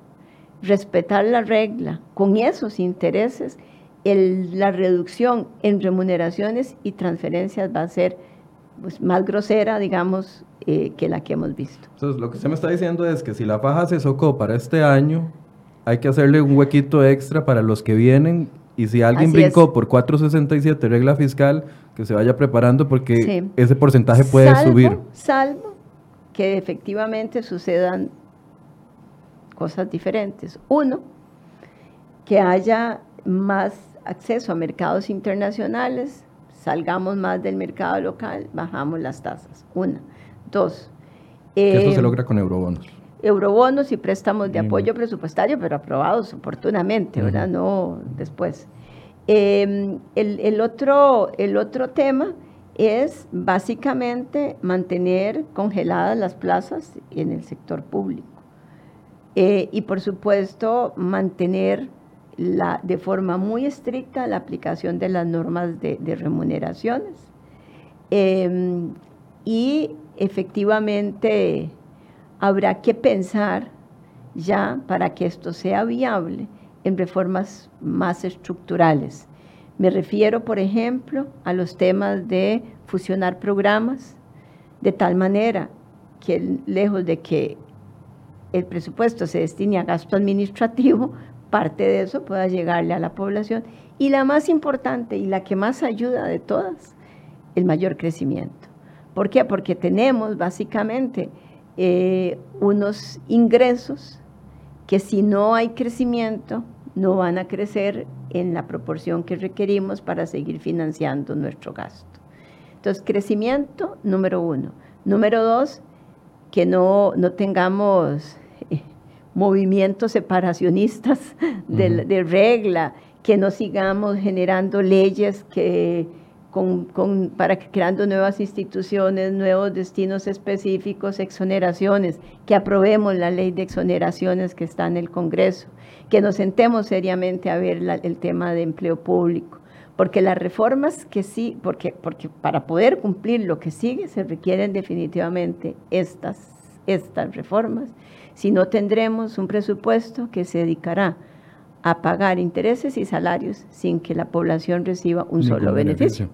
respetar la regla con esos intereses, la reducción en remuneraciones y transferencias va a ser pues, más grosera, digamos, eh, que la que hemos visto. Entonces, lo que usted me está diciendo es que si la faja se socó para este año, hay que hacerle un huequito extra para los que vienen y si alguien brincó por 467 regla fiscal, que se vaya preparando porque ese porcentaje puede subir. Salvo que efectivamente sucedan cosas diferentes. Uno, que haya más acceso a mercados internacionales, salgamos más del mercado local, bajamos las tasas. Una. Dos. esto se eh, logra con eurobonos eurobonos y préstamos de apoyo presupuestario, pero aprobados oportunamente, ¿verdad? No después. Em, el, otro, el otro tema es básicamente mantener congeladas las plazas en el sector público. Eh, y por supuesto, mantener la, de forma muy estricta la aplicación de las normas de, remuneraciones. Em, y efectivamente habrá que pensar ya para que esto sea viable en reformas más estructurales. Me refiero, por ejemplo, a los temas de fusionar programas de tal manera que lejos de que el presupuesto se destine a gasto administrativo, parte de eso pueda llegarle a la población. Y la más importante y la que más ayuda de todas, el mayor crecimiento. ¿Por qué? Porque tenemos básicamente eh, unos ingresos que si no hay crecimiento, no van a crecer en la proporción que requerimos para seguir financiando nuestro gasto. Entonces, crecimiento, número uno. Número dos, que no, no tengamos movimientos separacionistas de regla, que no sigamos generando leyes que con, para creando nuevas instituciones, nuevos destinos específicos, exoneraciones, que aprobemos la ley de exoneraciones que está en el Congreso, que nos sentemos seriamente a ver el tema de empleo público, porque las reformas que sí, porque, porque para poder cumplir lo que sigue se requieren definitivamente estas, estas reformas, si no tendremos un presupuesto que se dedicará a pagar intereses y salarios sin que la población reciba un solo beneficio.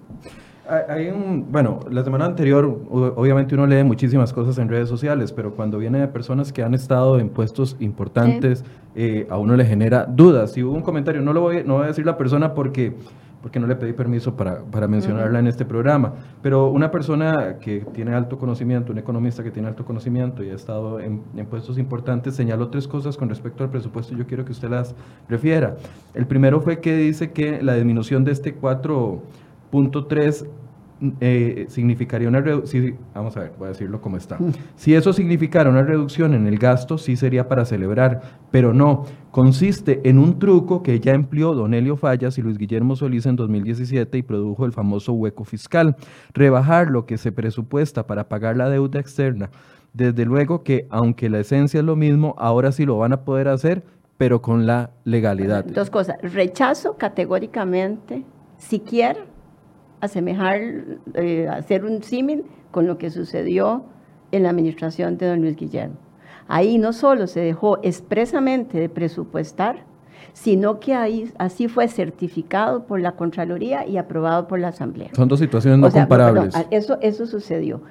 Hay un, bueno, la semana anterior, obviamente uno lee muchísimas cosas en redes sociales, pero cuando viene de personas que han estado en puestos importantes, eh, a uno le genera dudas. Si hubo un comentario, no lo voy, no voy a decir la persona porque porque no le pedí permiso para, para mencionarla en este programa. Pero una persona que tiene alto conocimiento, un economista que tiene alto conocimiento y ha estado en, en puestos importantes, señaló tres cosas con respecto al presupuesto. Yo quiero que usted las refiera. El primero fue que dice que la disminución de este 4.3 eh, significaría una reducción, vamos a ver, voy a decirlo como está. Si eso significara una reducción en el gasto, sí sería para celebrar, pero no, consiste en un truco que ya empleó Don Elio Fallas y Luis Guillermo Solís en 2017 y produjo el famoso hueco fiscal, rebajar lo que se presupuesta para pagar la deuda externa. Desde luego que, aunque la esencia es lo mismo, ahora sí lo van a poder hacer, pero con la legalidad. Dos cosas, rechazo categóricamente, siquiera asemejar, eh, hacer un símil con lo que sucedió en la administración de don Luis Guillermo. Ahí no solo se dejó expresamente de presupuestar, sino que ahí así fue certificado por la Contraloría y aprobado por la Asamblea. Son dos situaciones no comparables. eso, eso sucedió.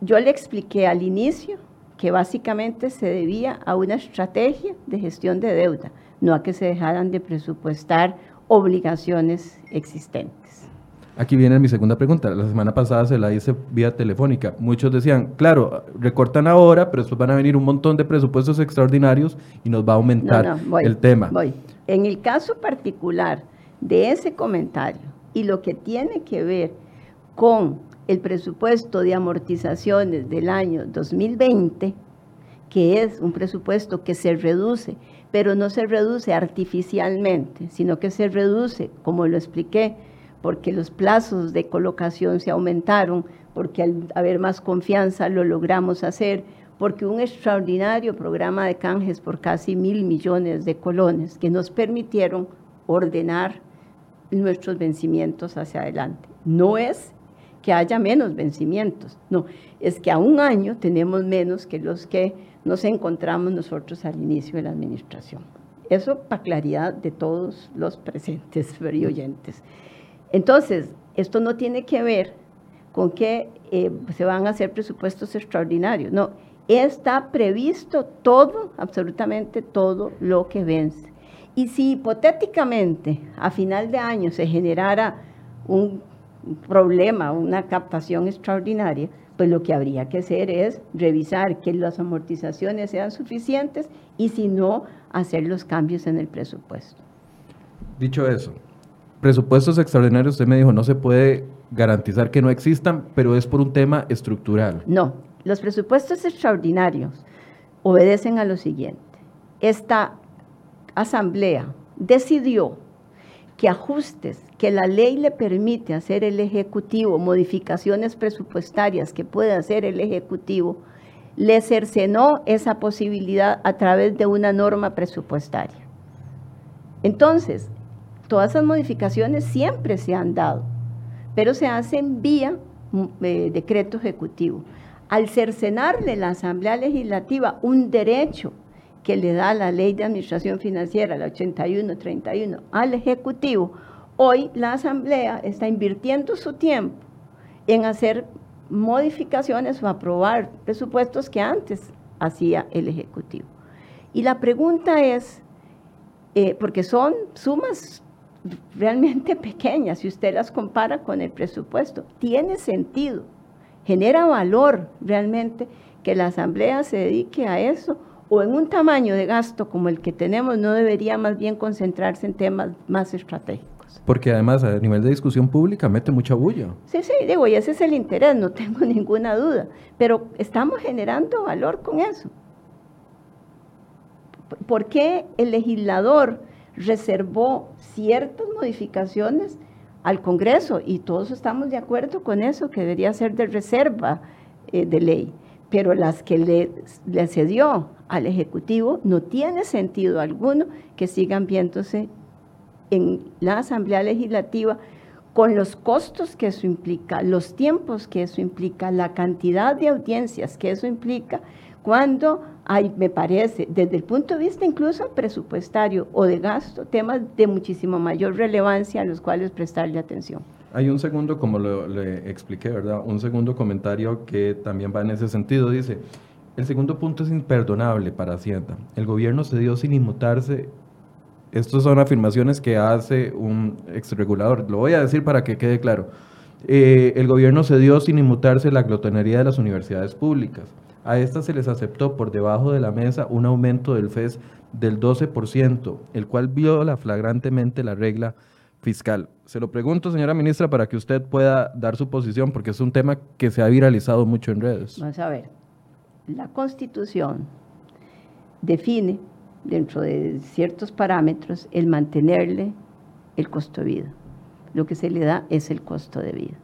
Yo le expliqué al inicio que básicamente se debía a una estrategia de gestión de deuda, no a que se dejaran de presupuestar obligaciones existentes. Aquí viene mi segunda pregunta. La semana pasada se la hice vía telefónica. Muchos decían, claro, recortan ahora, pero después van a venir un montón de presupuestos extraordinarios y nos va a aumentar el tema. Voy. En el caso particular de ese comentario y lo que tiene que ver con el presupuesto de amortizaciones del año 2020, que es un presupuesto que se reduce, pero no se reduce artificialmente, sino que se reduce, como lo expliqué, porque los plazos de colocación se aumentaron, porque al haber más confianza lo logramos hacer, porque un extraordinario programa de canjes por casi mil millones de colones que nos permitieron ordenar nuestros vencimientos hacia adelante. No es que haya menos vencimientos, no, es que a un año tenemos menos que los que nos encontramos nosotros al inicio de la administración. Eso para claridad de todos los presentes [laughs] y oyentes. Entonces, esto no tiene que ver con que eh, se van a hacer presupuestos extraordinarios, no, está previsto todo, absolutamente todo lo que vence. Y si hipotéticamente a final de año se generara un problema, una captación extraordinaria, pues lo que habría que hacer es revisar que las amortizaciones sean suficientes y si no, hacer los cambios en el presupuesto. Dicho eso, presupuestos extraordinarios, usted me dijo, no se puede garantizar que no existan, pero es por un tema estructural. No, los presupuestos extraordinarios obedecen a lo siguiente. Esta asamblea decidió que ajustes que la ley le permite hacer el Ejecutivo, modificaciones presupuestarias que puede hacer el Ejecutivo, le cercenó esa posibilidad a través de una norma presupuestaria. Entonces, Todas esas modificaciones siempre se han dado, pero se hacen vía mm, eh, decreto ejecutivo. Al cercenarle la Asamblea Legislativa un derecho que le da la ley de administración financiera, la 8131, al Ejecutivo, hoy la Asamblea está invirtiendo su tiempo en hacer modificaciones o aprobar presupuestos que antes hacía el Ejecutivo. Y la pregunta es, eh, porque son sumas realmente [laughs] pequeñas si usted las compara con el presupuesto. Tiene sentido, genera valor realmente que la Asamblea se dedique a eso o en un tamaño de gasto como el que tenemos no debería más bien concentrarse en temas más estratégicos. Porque además a nivel de discusión pública mete mucha bulla. Sí, sí, digo, y ese es el interés, no [laughs] tengo ninguna duda, pero estamos generando valor con eso. ¿Por qué el legislador reservó ciertas modificaciones al Congreso y todos estamos de acuerdo con eso, que debería ser de reserva eh, de ley, pero las que le, le cedió al Ejecutivo no tiene sentido alguno que sigan viéndose en la Asamblea Legislativa con los costos que eso implica, los tiempos que eso implica, la cantidad de audiencias que eso implica, cuando me parece, desde el punto de vista incluso presupuestario o de gasto, temas de muchísimo mayor relevancia a los cuales prestarle atención. Hay un segundo, como le expliqué, ¿verdad? Un segundo comentario que también va en ese sentido. Dice, el segundo punto es imperdonable para Hacienda. El gobierno se dio sin inmutarse Estas son afirmaciones que hace un exregulador. Lo voy a decir para que quede claro. Eh, el gobierno cedió sin inmutarse la glotonería de las universidades públicas. A estas se les aceptó por debajo de la mesa un aumento del FES del 12%, el cual viola flagrantemente la regla fiscal. Se lo pregunto, señora ministra, para que usted pueda dar su posición, porque es un tema que se ha viralizado mucho en redes. Vamos a ver, la Constitución define dentro de ciertos parámetros el mantenerle el costo de vida. Lo que se le da es el costo de vida.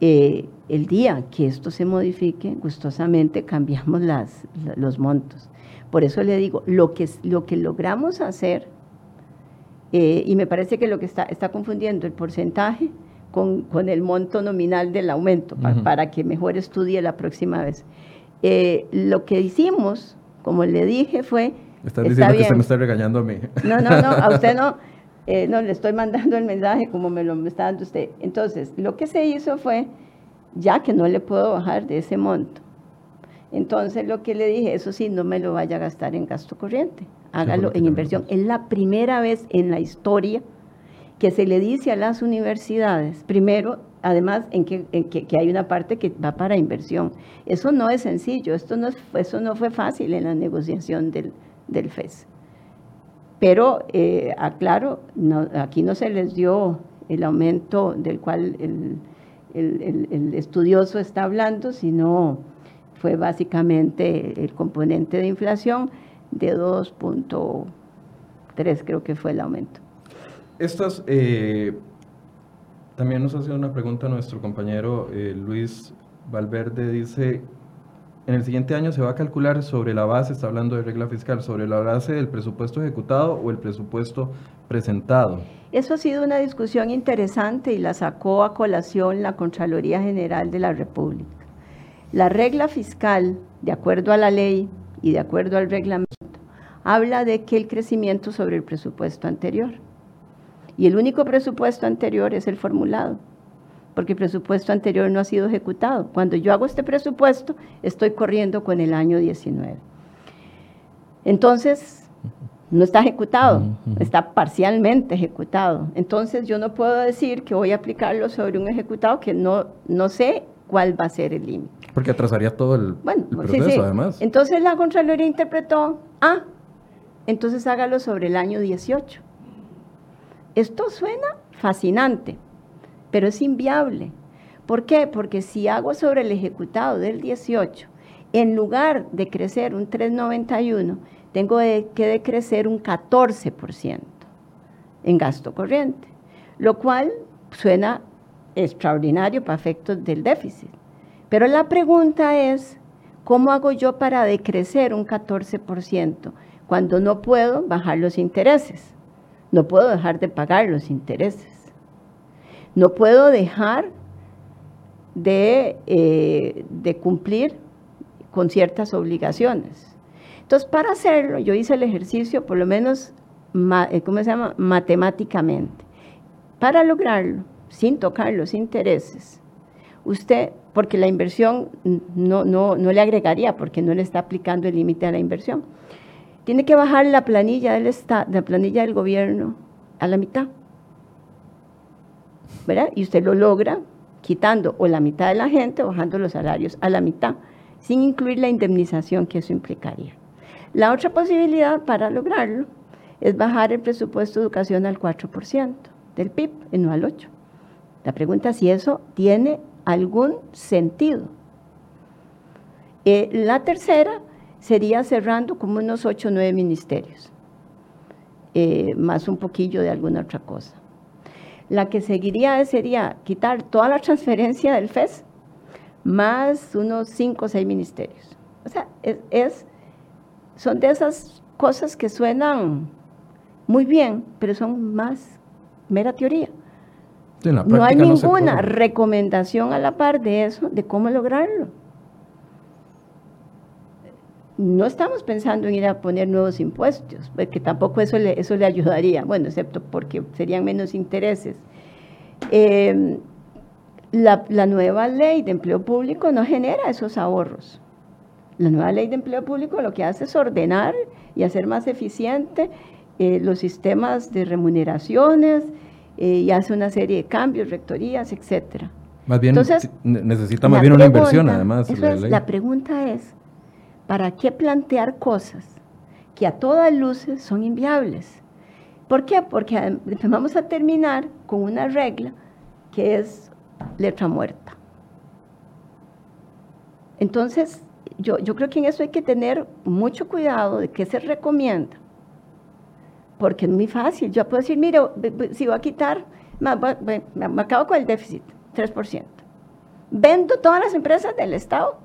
Eh, el día que esto se modifique, gustosamente cambiamos las, los montos. Por eso le digo, lo que, lo que logramos hacer, eh, y me parece que lo que está, está confundiendo el porcentaje con, con el monto nominal del aumento, para, que mejor estudie la próxima vez. Eh, lo que hicimos, como le dije, fue... Estás diciendo que usted me está regañando a mí. No, no, no, a usted [laughs] no. No, le estoy mandando el mensaje como me lo está dando usted. Entonces, lo que se hizo fue ya que no le puedo bajar de ese monto. Entonces lo que le dije, eso sí, no me lo vaya a gastar en gasto corriente, hágalo en inversión. Es la primera vez en la historia que se le dice a las universidades, primero, además, en que, hay una parte que va para inversión. Eso no es sencillo, esto no, eso no fue fácil en la negociación del, del FES. Pero, eh, aclaro, aquí no se les dio el aumento del cual el, estudioso está hablando, sino fue básicamente el componente de inflación de 2.3 creo que fue el aumento. Estas, eh, también nos hace una pregunta nuestro compañero eh, Luis Valverde, dice, en el siguiente año se va a calcular sobre la base, está hablando de regla fiscal, sobre la base del presupuesto ejecutado o el presupuesto presentado. Eso ha sido una discusión interesante y la sacó a colación la Contraloría General de la República. La regla fiscal, de acuerdo a la ley y de acuerdo al reglamento, habla de que el crecimiento sobre el presupuesto anterior. Y el único presupuesto anterior es el formulado porque el presupuesto anterior no ha sido ejecutado. Cuando yo hago este presupuesto, estoy corriendo con el año 19. Entonces, no está ejecutado, está parcialmente ejecutado. Entonces, yo no puedo decir que voy a aplicarlo sobre un ejecutado que no, no sé cuál va a ser el límite. Porque atrasaría todo el, proceso, además. Entonces, la Contraloría interpretó, ah, entonces hágalo sobre el año 18. Esto suena fascinante, pero es inviable. ¿Por qué? Porque si hago sobre el ejecutado del 18, en lugar de crecer un 391, tengo que decrecer un 14% en gasto corriente, lo cual suena extraordinario para efectos del déficit. Pero la pregunta es, ¿cómo hago yo para decrecer un 14% cuando no puedo bajar los intereses? No puedo dejar de pagar los intereses. No puedo dejar eh, de, cumplir con ciertas obligaciones. Entonces, para hacerlo, yo hice el ejercicio, por lo menos, eh, ¿cómo se llama? Matemáticamente. Para lograrlo, sin tocar los intereses, usted, porque la inversión no, no, no le agregaría, porque no le está aplicando el límite a la inversión, tiene que bajar la planilla del, la planilla del gobierno a la mitad. Y usted lo logra quitando o la mitad de la gente bajando los salarios a la mitad, sin incluir la indemnización que eso implicaría. La otra posibilidad para lograrlo es bajar el presupuesto de educación al 4% del PIB y no al 8%. La pregunta es si eso tiene algún sentido. Eh, la tercera sería cerrando como unos 8 o 9 ministerios, eh, más un poquillo de alguna otra cosa. La que seguiría sería quitar toda la transferencia del FES más unos cinco o seis ministerios. O sea, es, son de esas cosas que suenan muy bien, pero son más mera teoría. no hay ninguna recomendación a la par de eso, de cómo lograrlo no estamos pensando en ir a poner nuevos impuestos, porque tampoco eso le, eso le ayudaría, bueno, excepto porque serían menos intereses. Eh, la, la, nueva ley de empleo público no genera esos ahorros. La nueva ley de empleo público lo que hace es ordenar y hacer más eficiente eh, los sistemas de remuneraciones eh, y hace una serie de cambios, rectorías, etcétera. Más bien Entonces, necesita más bien una inversión, además. la pregunta es, ¿para qué plantear cosas que a todas luces son inviables? ¿Por qué? Porque vamos a terminar con una regla que es letra muerta. Entonces, yo, creo que en eso hay que tener mucho cuidado de qué se recomienda, porque es muy fácil. Yo puedo decir, mire, si voy a quitar, me, acabo con el déficit, 3%. Vendo todas las empresas del Estado,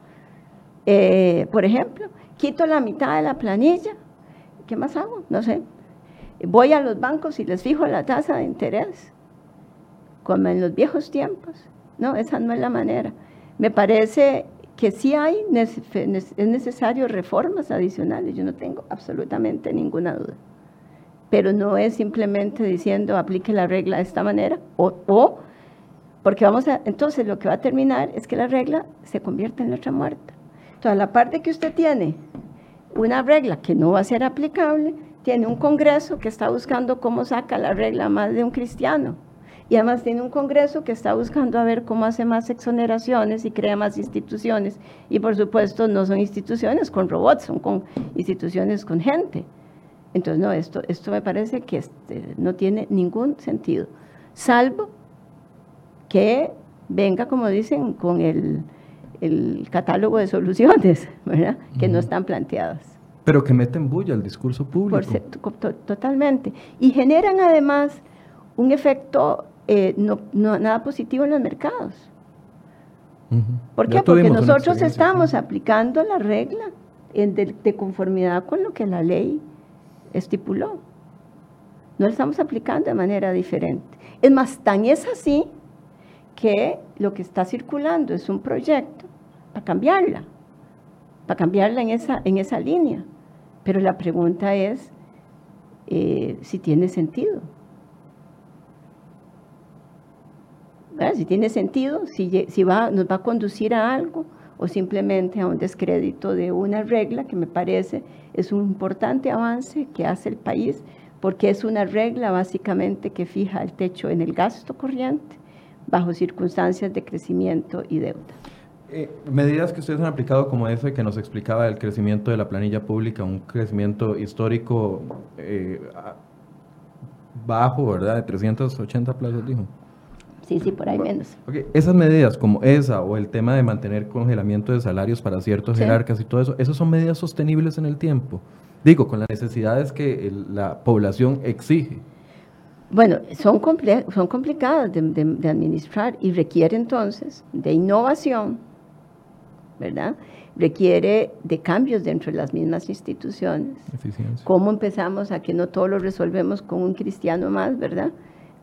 eh, por ejemplo, quito la mitad de la planilla, ¿qué más hago? No sé. Voy a los bancos y les fijo la tasa de interés, como en los viejos tiempos. No, esa no es la manera. Me parece que sí hay, es necesario reformas adicionales, yo no tengo absolutamente ninguna duda. Pero no es simplemente diciendo aplique la regla de esta manera o, o porque vamos a, entonces lo que va a terminar es que la regla se convierte en letra muerta. Entonces, la parte que usted tiene una regla que no va a ser aplicable, tiene un Congreso que está buscando cómo saca la regla más de un cristiano. Y además tiene un Congreso que está buscando a ver cómo hace más exoneraciones y crea más instituciones. Y por supuesto no son instituciones con robots, son con instituciones con gente. Entonces, no, esto, esto me parece que este, no tiene ningún sentido, salvo que venga, como dicen, con el, el catálogo de soluciones, ¿verdad? Que no están planteadas. Pero que meten bulla al discurso público. totalmente. Y generan además un efecto eh, no, nada positivo en los mercados. ¿Por qué? Porque nosotros estamos aplicando la regla de, conformidad con lo que la ley estipuló. No la estamos aplicando de manera diferente. Es más, tan es así que lo que está circulando es un proyecto para cambiarla, para cambiarla en esa, en esa línea. Pero la pregunta es eh, si tiene sentido. Si tiene sentido, si, va, nos va a conducir a algo o simplemente a un descrédito de una regla que me parece es un importante avance que hace el país porque es una regla básicamente que fija el techo en el gasto corriente bajo circunstancias de crecimiento y deuda. Eh, medidas que ustedes han aplicado como ese que nos explicaba el crecimiento de la planilla pública, un crecimiento histórico eh, bajo, ¿verdad? De 380 plazas, dijo. Sí, sí, por ahí menos. Esas medidas como esa o el tema de mantener congelamiento de salarios para ciertos jerarcas y todo eso, ¿esas son medidas sostenibles en el tiempo? Digo, con las necesidades que la población exige. Bueno, son, son complicadas de administrar y requiere entonces de innovación, ¿verdad? Requiere de cambios dentro de las mismas instituciones. Eficiencia. ¿Cómo empezamos a que no todo lo resolvemos con un cristiano más, ¿verdad?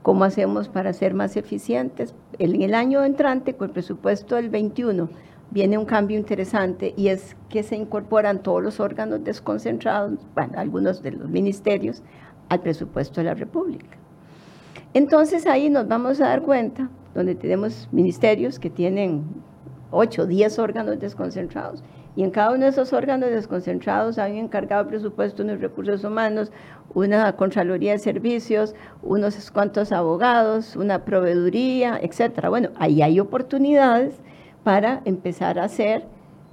¿Cómo hacemos para ser más eficientes? En el año entrante, con el presupuesto del 21, viene un cambio interesante y es que se incorporan todos los órganos desconcentrados, bueno, algunos de los ministerios, al presupuesto de la República. Entonces ahí nos vamos a dar cuenta, donde tenemos ministerios que tienen 8, 10 órganos desconcentrados. Y en cada uno de esos órganos desconcentrados hay un encargado de unos recursos humanos, una Contraloría de Servicios, unos cuantos abogados, una proveeduría, etcétera. Bueno, ahí hay oportunidades para empezar a hacer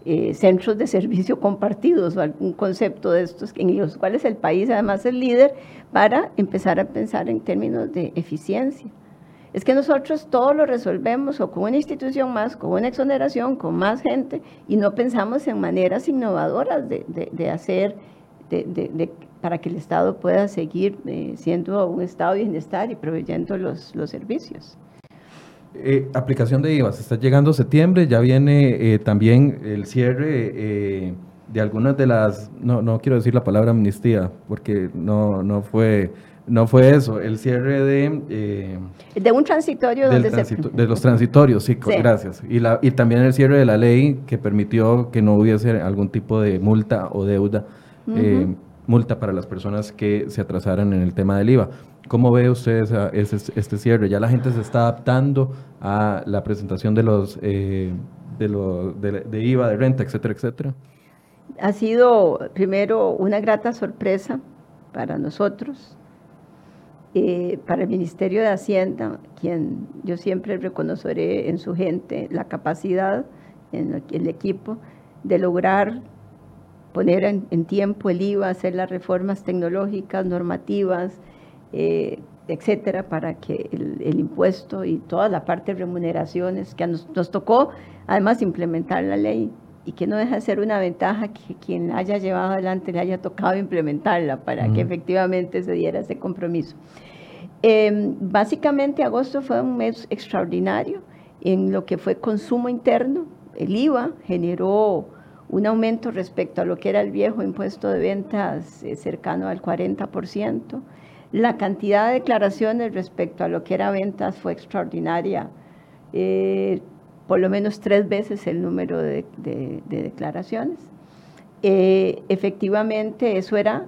eh, centros de servicio [laughs] compartidos o algún concepto de estos en los cuales el país además es líder para empezar a pensar en términos de eficiencia. Es que nosotros todo lo resolvemos o con una institución más, con una exoneración, con más gente, y no pensamos en maneras innovadoras de, hacer, de, para que el Estado pueda seguir eh, siendo un Estado de bienestar y proveyendo los, los servicios. Eh, aplicación de IVA, se está llegando septiembre, ya viene eh, también el cierre de algunas de las, no, no quiero decir la palabra amnistía, porque no, no fue no fue eso, el cierre de... Eh, de un transitorio donde se... De los transitorios, sí, gracias. Y, la, y también el cierre de la ley que permitió que no hubiese algún tipo de multa o deuda, eh, multa para las personas que se atrasaran en el tema del IVA. ¿Cómo ve usted este, este, cierre? ¿Ya la gente se está adaptando a la presentación de los... Eh, de IVA, de renta, etcétera, etcétera? Ha sido primero una grata sorpresa para nosotros, eh, para el Ministerio de Hacienda, quien yo siempre reconoceré en su gente la capacidad, en el equipo, de lograr poner en, tiempo el IVA, hacer las reformas tecnológicas, normativas, eh, etcétera, para que el, impuesto y toda la parte de remuneraciones que nos, nos, tocó, además, implementar la ley y que no deja de ser una ventaja que quien la haya llevado adelante le haya tocado implementarla para que efectivamente se diera ese compromiso. Em, básicamente agosto fue un mes extraordinario en lo que fue consumo interno. El IVA generó un aumento respecto a lo que era el viejo impuesto de ventas eh, cercano al 40%. La cantidad de declaraciones respecto a lo que era ventas fue extraordinaria, eh, por lo menos tres veces el número de, declaraciones. Eh, efectivamente, eso era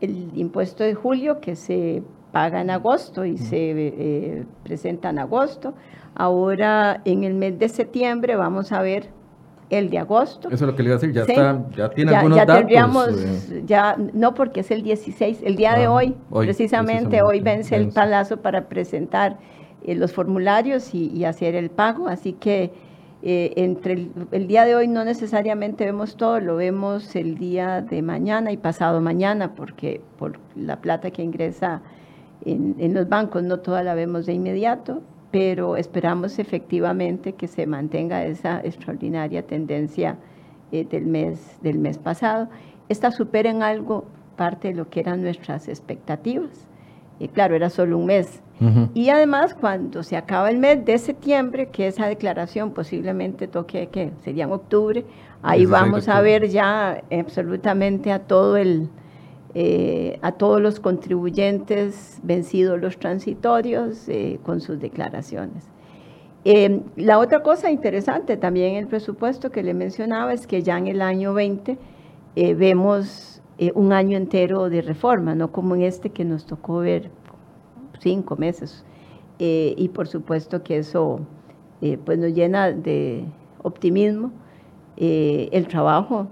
el impuesto de julio que se paga en agosto y se eh, presenta en agosto. Ahora en el mes de septiembre vamos a ver el de agosto. Eso es lo que le iba a decir, ya, está, ya tiene algunos ya Tendríamos, eh. ya, no porque es el 16, el día de hoy, precisamente, hoy vence, el palazo para presentar eh, los formularios y, hacer el pago, así que entre el, el, día de hoy no necesariamente vemos todo, lo vemos el día de mañana y pasado mañana, porque por la plata que ingresa en, los bancos no toda la vemos de inmediato, pero esperamos efectivamente que se mantenga esa extraordinaria tendencia eh, del, mes, del mes pasado. Esta supera en algo parte de lo que eran nuestras expectativas. Y claro, era solo un mes. Y además, cuando se acaba el mes de septiembre, que esa declaración posiblemente toque, que sería en octubre, ahí vamos a ver ya absolutamente a todo el, eh, a todos los contribuyentes vencidos los transitorios eh, con sus declaraciones. Eh, la otra cosa interesante también el presupuesto que le mencionaba es que ya en el año 20 vemos un año entero de reforma, no como en este que nos tocó ver cinco meses. y por supuesto que eso pues nos llena de optimismo. el trabajo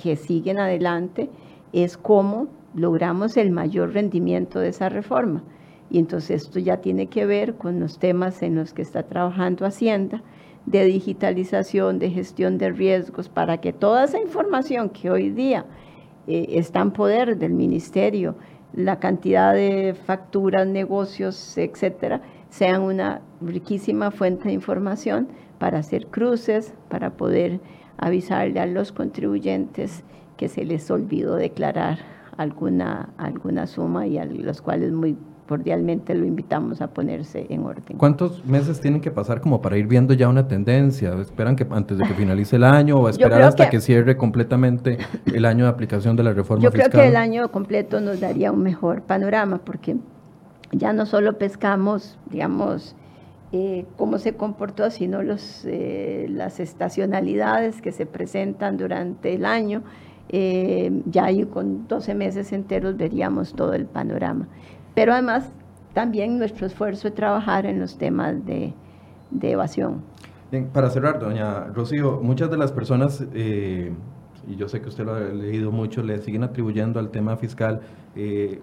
que siguen adelante es cómo logramos el mayor rendimiento de esa reforma. Y entonces esto ya tiene que ver con los temas en los que está trabajando Hacienda, de digitalización, de gestión de riesgos, para que toda esa información que hoy día eh, está en poder del ministerio, la cantidad de facturas, negocios, etcétera, sean una riquísima fuente de información para hacer cruces, para poder avisarle a los contribuyentes que se les olvidó declarar alguna, alguna suma y a los cuales muy cordialmente lo invitamos a ponerse en orden. ¿Cuántos meses tienen que pasar como para ir viendo ya una tendencia? ¿Esperan que antes de que finalice el año o esperar hasta que, cierre completamente el año de aplicación de la reforma fiscal? Yo creo que el año completo nos daría un mejor panorama porque ya no solo pescamos, digamos, eh, cómo se comportó, sino los, eh, las estacionalidades que se presentan durante el año eh, ya con 12 meses enteros veríamos todo el panorama. Pero además también nuestro esfuerzo de trabajar en los temas de, evasión. Bien, para cerrar, doña Rocío, muchas de las personas, eh, y yo sé que usted lo ha leído mucho, le siguen atribuyendo al tema fiscal eh,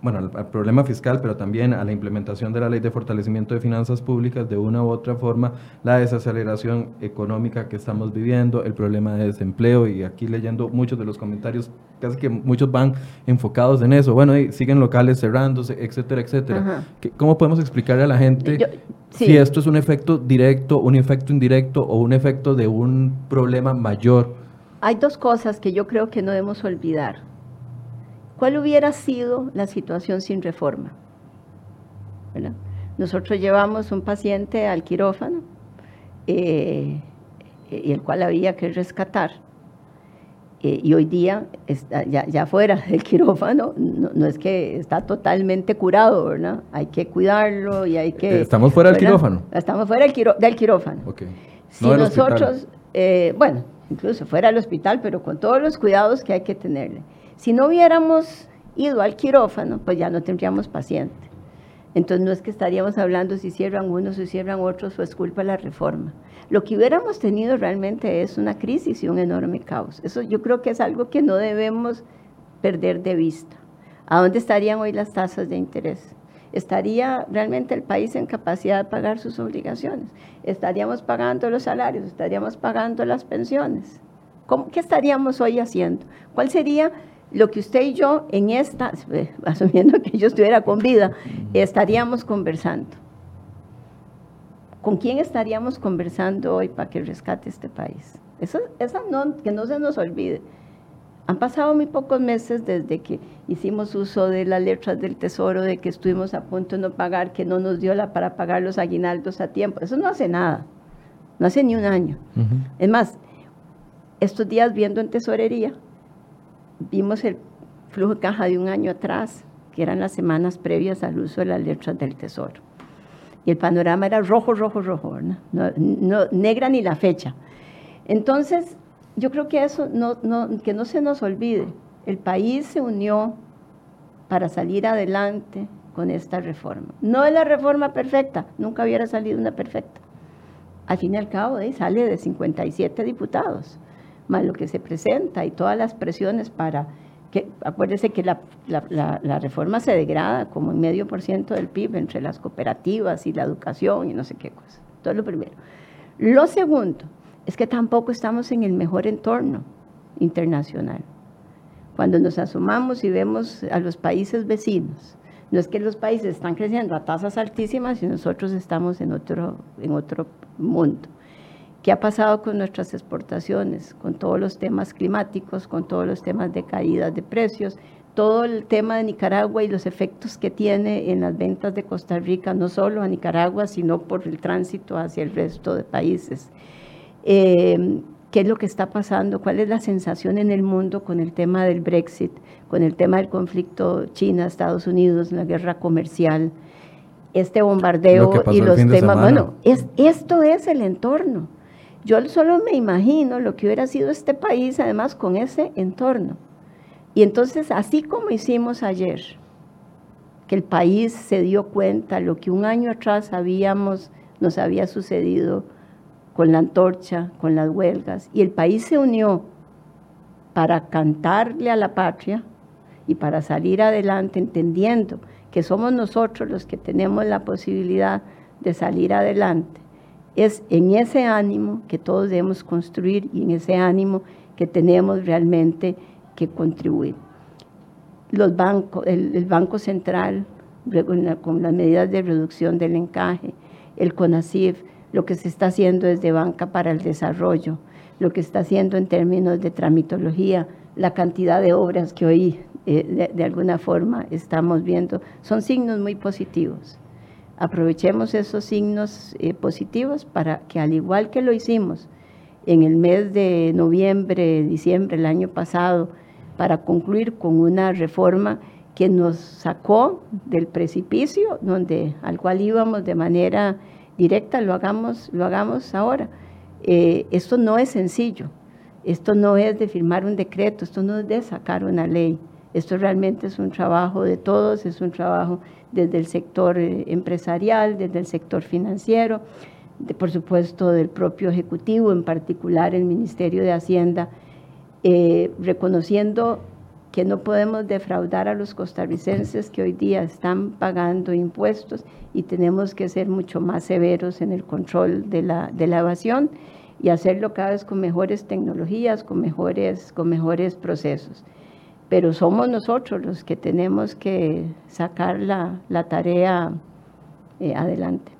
bueno, al, problema fiscal, pero también a la implementación de la ley de fortalecimiento de finanzas públicas de una u otra forma, la desaceleración económica que estamos viviendo, el problema de desempleo y aquí leyendo muchos de los comentarios, casi que muchos van enfocados en eso, bueno, y siguen locales cerrándose, etcétera, etcétera. ¿Cómo podemos explicarle a la gente si esto es un efecto directo, un efecto indirecto o un efecto de un problema mayor? Hay dos cosas que yo creo que no debemos olvidar. ¿Cuál hubiera sido la situación sin reforma? Nosotros llevamos un paciente al quirófano eh, y el cual había que rescatar. Eh, y hoy día, está ya, fuera [laughs] del quirófano, no, es que está totalmente curado, ¿verdad? Hay que cuidarlo y hay que... ¿Estamos fuera del quirófano? Estamos fuera del, quirófano. Si nosotros, eh, bueno, incluso fuera del hospital, pero con todos los cuidados que hay que tenerle. Si no hubiéramos ido al quirófano, pues ya no tendríamos paciente. Entonces no es que estaríamos hablando si cierran unos si cierran otros o es culpa la reforma. Lo que hubiéramos tenido realmente es una crisis y un enorme caos. Eso yo creo que es algo que no debemos perder de vista. ¿A dónde estarían hoy las tasas de interés? ¿Estaría realmente el país en capacidad de pagar sus obligaciones? ¿Estaríamos pagando los salarios? ¿Estaríamos pagando las pensiones? ¿Qué estaríamos hoy haciendo? ¿Cuál sería lo que usted y yo en esta, [laughs] asumiendo que yo estuviera con vida, estaríamos conversando? ¿Con quién estaríamos conversando hoy para que rescate este país? Eso, esa no, que no se nos olvide. Han pasado muy pocos meses desde que hicimos uso de las letras del tesoro, de que estuvimos a punto de no pagar, que no nos dio la para pagar los aguinaldos a tiempo. Eso no hace nada, no hace ni un año. Es más, estos días viendo en tesorería, vimos el flujo de caja de un año atrás, que eran las semanas previas al uso de las letras del tesoro. Y el panorama era rojo, rojo, rojo, no, no negra ni la fecha. Entonces, yo creo que eso no, que no se nos olvide. El país se unió para salir adelante con esta reforma. No es la reforma perfecta, nunca hubiera salido una perfecta. Al fin y al cabo, sale de 57 diputados, más lo que se presenta y todas las presiones para que, acuérdese que la, reforma se degrada como en medio por ciento del PIB entre las cooperativas y la educación y no sé qué cosa. Todo lo primero. Lo segundo, es que tampoco estamos en el mejor entorno internacional. Cuando nos asomamos y vemos a los países vecinos, no es que los países están creciendo a tasas altísimas y nosotros estamos en otro, en otro mundo. ¿Qué ha pasado con nuestras exportaciones? Con todos los temas climáticos, con todos los temas de caídas de precios, todo el tema de Nicaragua y los efectos que tiene en las ventas de Costa Rica, no solo a Nicaragua, sino por el tránsito hacia el resto de países. Em, qué es lo que está pasando, cuál es la sensación en el mundo con el tema del Brexit, con el tema del conflicto China-Estados Unidos, la guerra comercial, este bombardeo y los temas. bueno, es, esto es el entorno. Yo solo me imagino lo que hubiera sido este país, además, con ese entorno. Y entonces, así como hicimos ayer, que el país se dio cuenta lo que un año atrás nos había sucedido con la antorcha, con las huelgas, y el país se unió para cantarle a la patria y para salir adelante entendiendo que somos nosotros los que tenemos la posibilidad de salir adelante. Es en ese ánimo que todos debemos construir y en ese ánimo que tenemos realmente que contribuir. Los bancos, el, Banco Central, con las medidas de reducción del encaje, el CONACIF, lo que se está haciendo desde Banca para el Desarrollo, lo que está haciendo en términos de tramitología, la cantidad de obras que hoy eh, de, alguna forma estamos viendo, son signos muy positivos. Aprovechemos esos signos eh, positivos para que al igual que lo hicimos en el mes de noviembre, diciembre del año pasado, para concluir con una reforma que nos sacó del precipicio donde, al cual íbamos de manera directa, lo hagamos, lo hagamos ahora. Eh, esto no es sencillo, esto no es de firmar un decreto, esto no es de sacar una ley, esto realmente es un trabajo de todos, es un trabajo desde el sector eh, empresarial, desde el sector financiero, por supuesto del propio Ejecutivo, en particular el Ministerio de Hacienda, eh, reconociendo que no podemos defraudar a los costarricenses que hoy día están pagando impuestos y tenemos que ser mucho más severos en el control de la, de la evasión y hacerlo cada vez con mejores tecnologías, con mejores, con mejores procesos. Pero somos nosotros los que tenemos que sacar la, la tarea eh, adelante.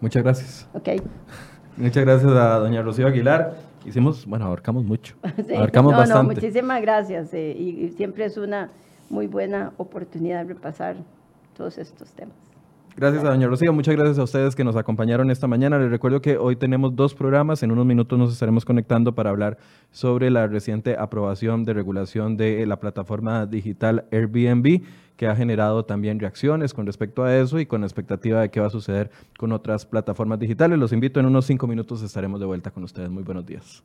Muchas gracias. Okay. [laughs] Muchas gracias a doña Rocío Aguilar. Hicimos, bueno, abarcamos mucho. [laughs] Abarcamos no, bastante. No, muchísimas gracias. Eh, y, siempre es una muy buena oportunidad de repasar todos estos temas. Gracias a doña Rocío, muchas gracias a ustedes que nos acompañaron esta mañana. Les recuerdo que hoy tenemos dos programas, en unos minutos nos estaremos conectando para hablar sobre la reciente aprobación de regulación de la plataforma digital Airbnb, que ha generado también reacciones con respecto a eso y con expectativa de qué va a suceder con otras plataformas digitales. Los invito en unos cinco minutos, estaremos de vuelta con ustedes. Muy buenos días.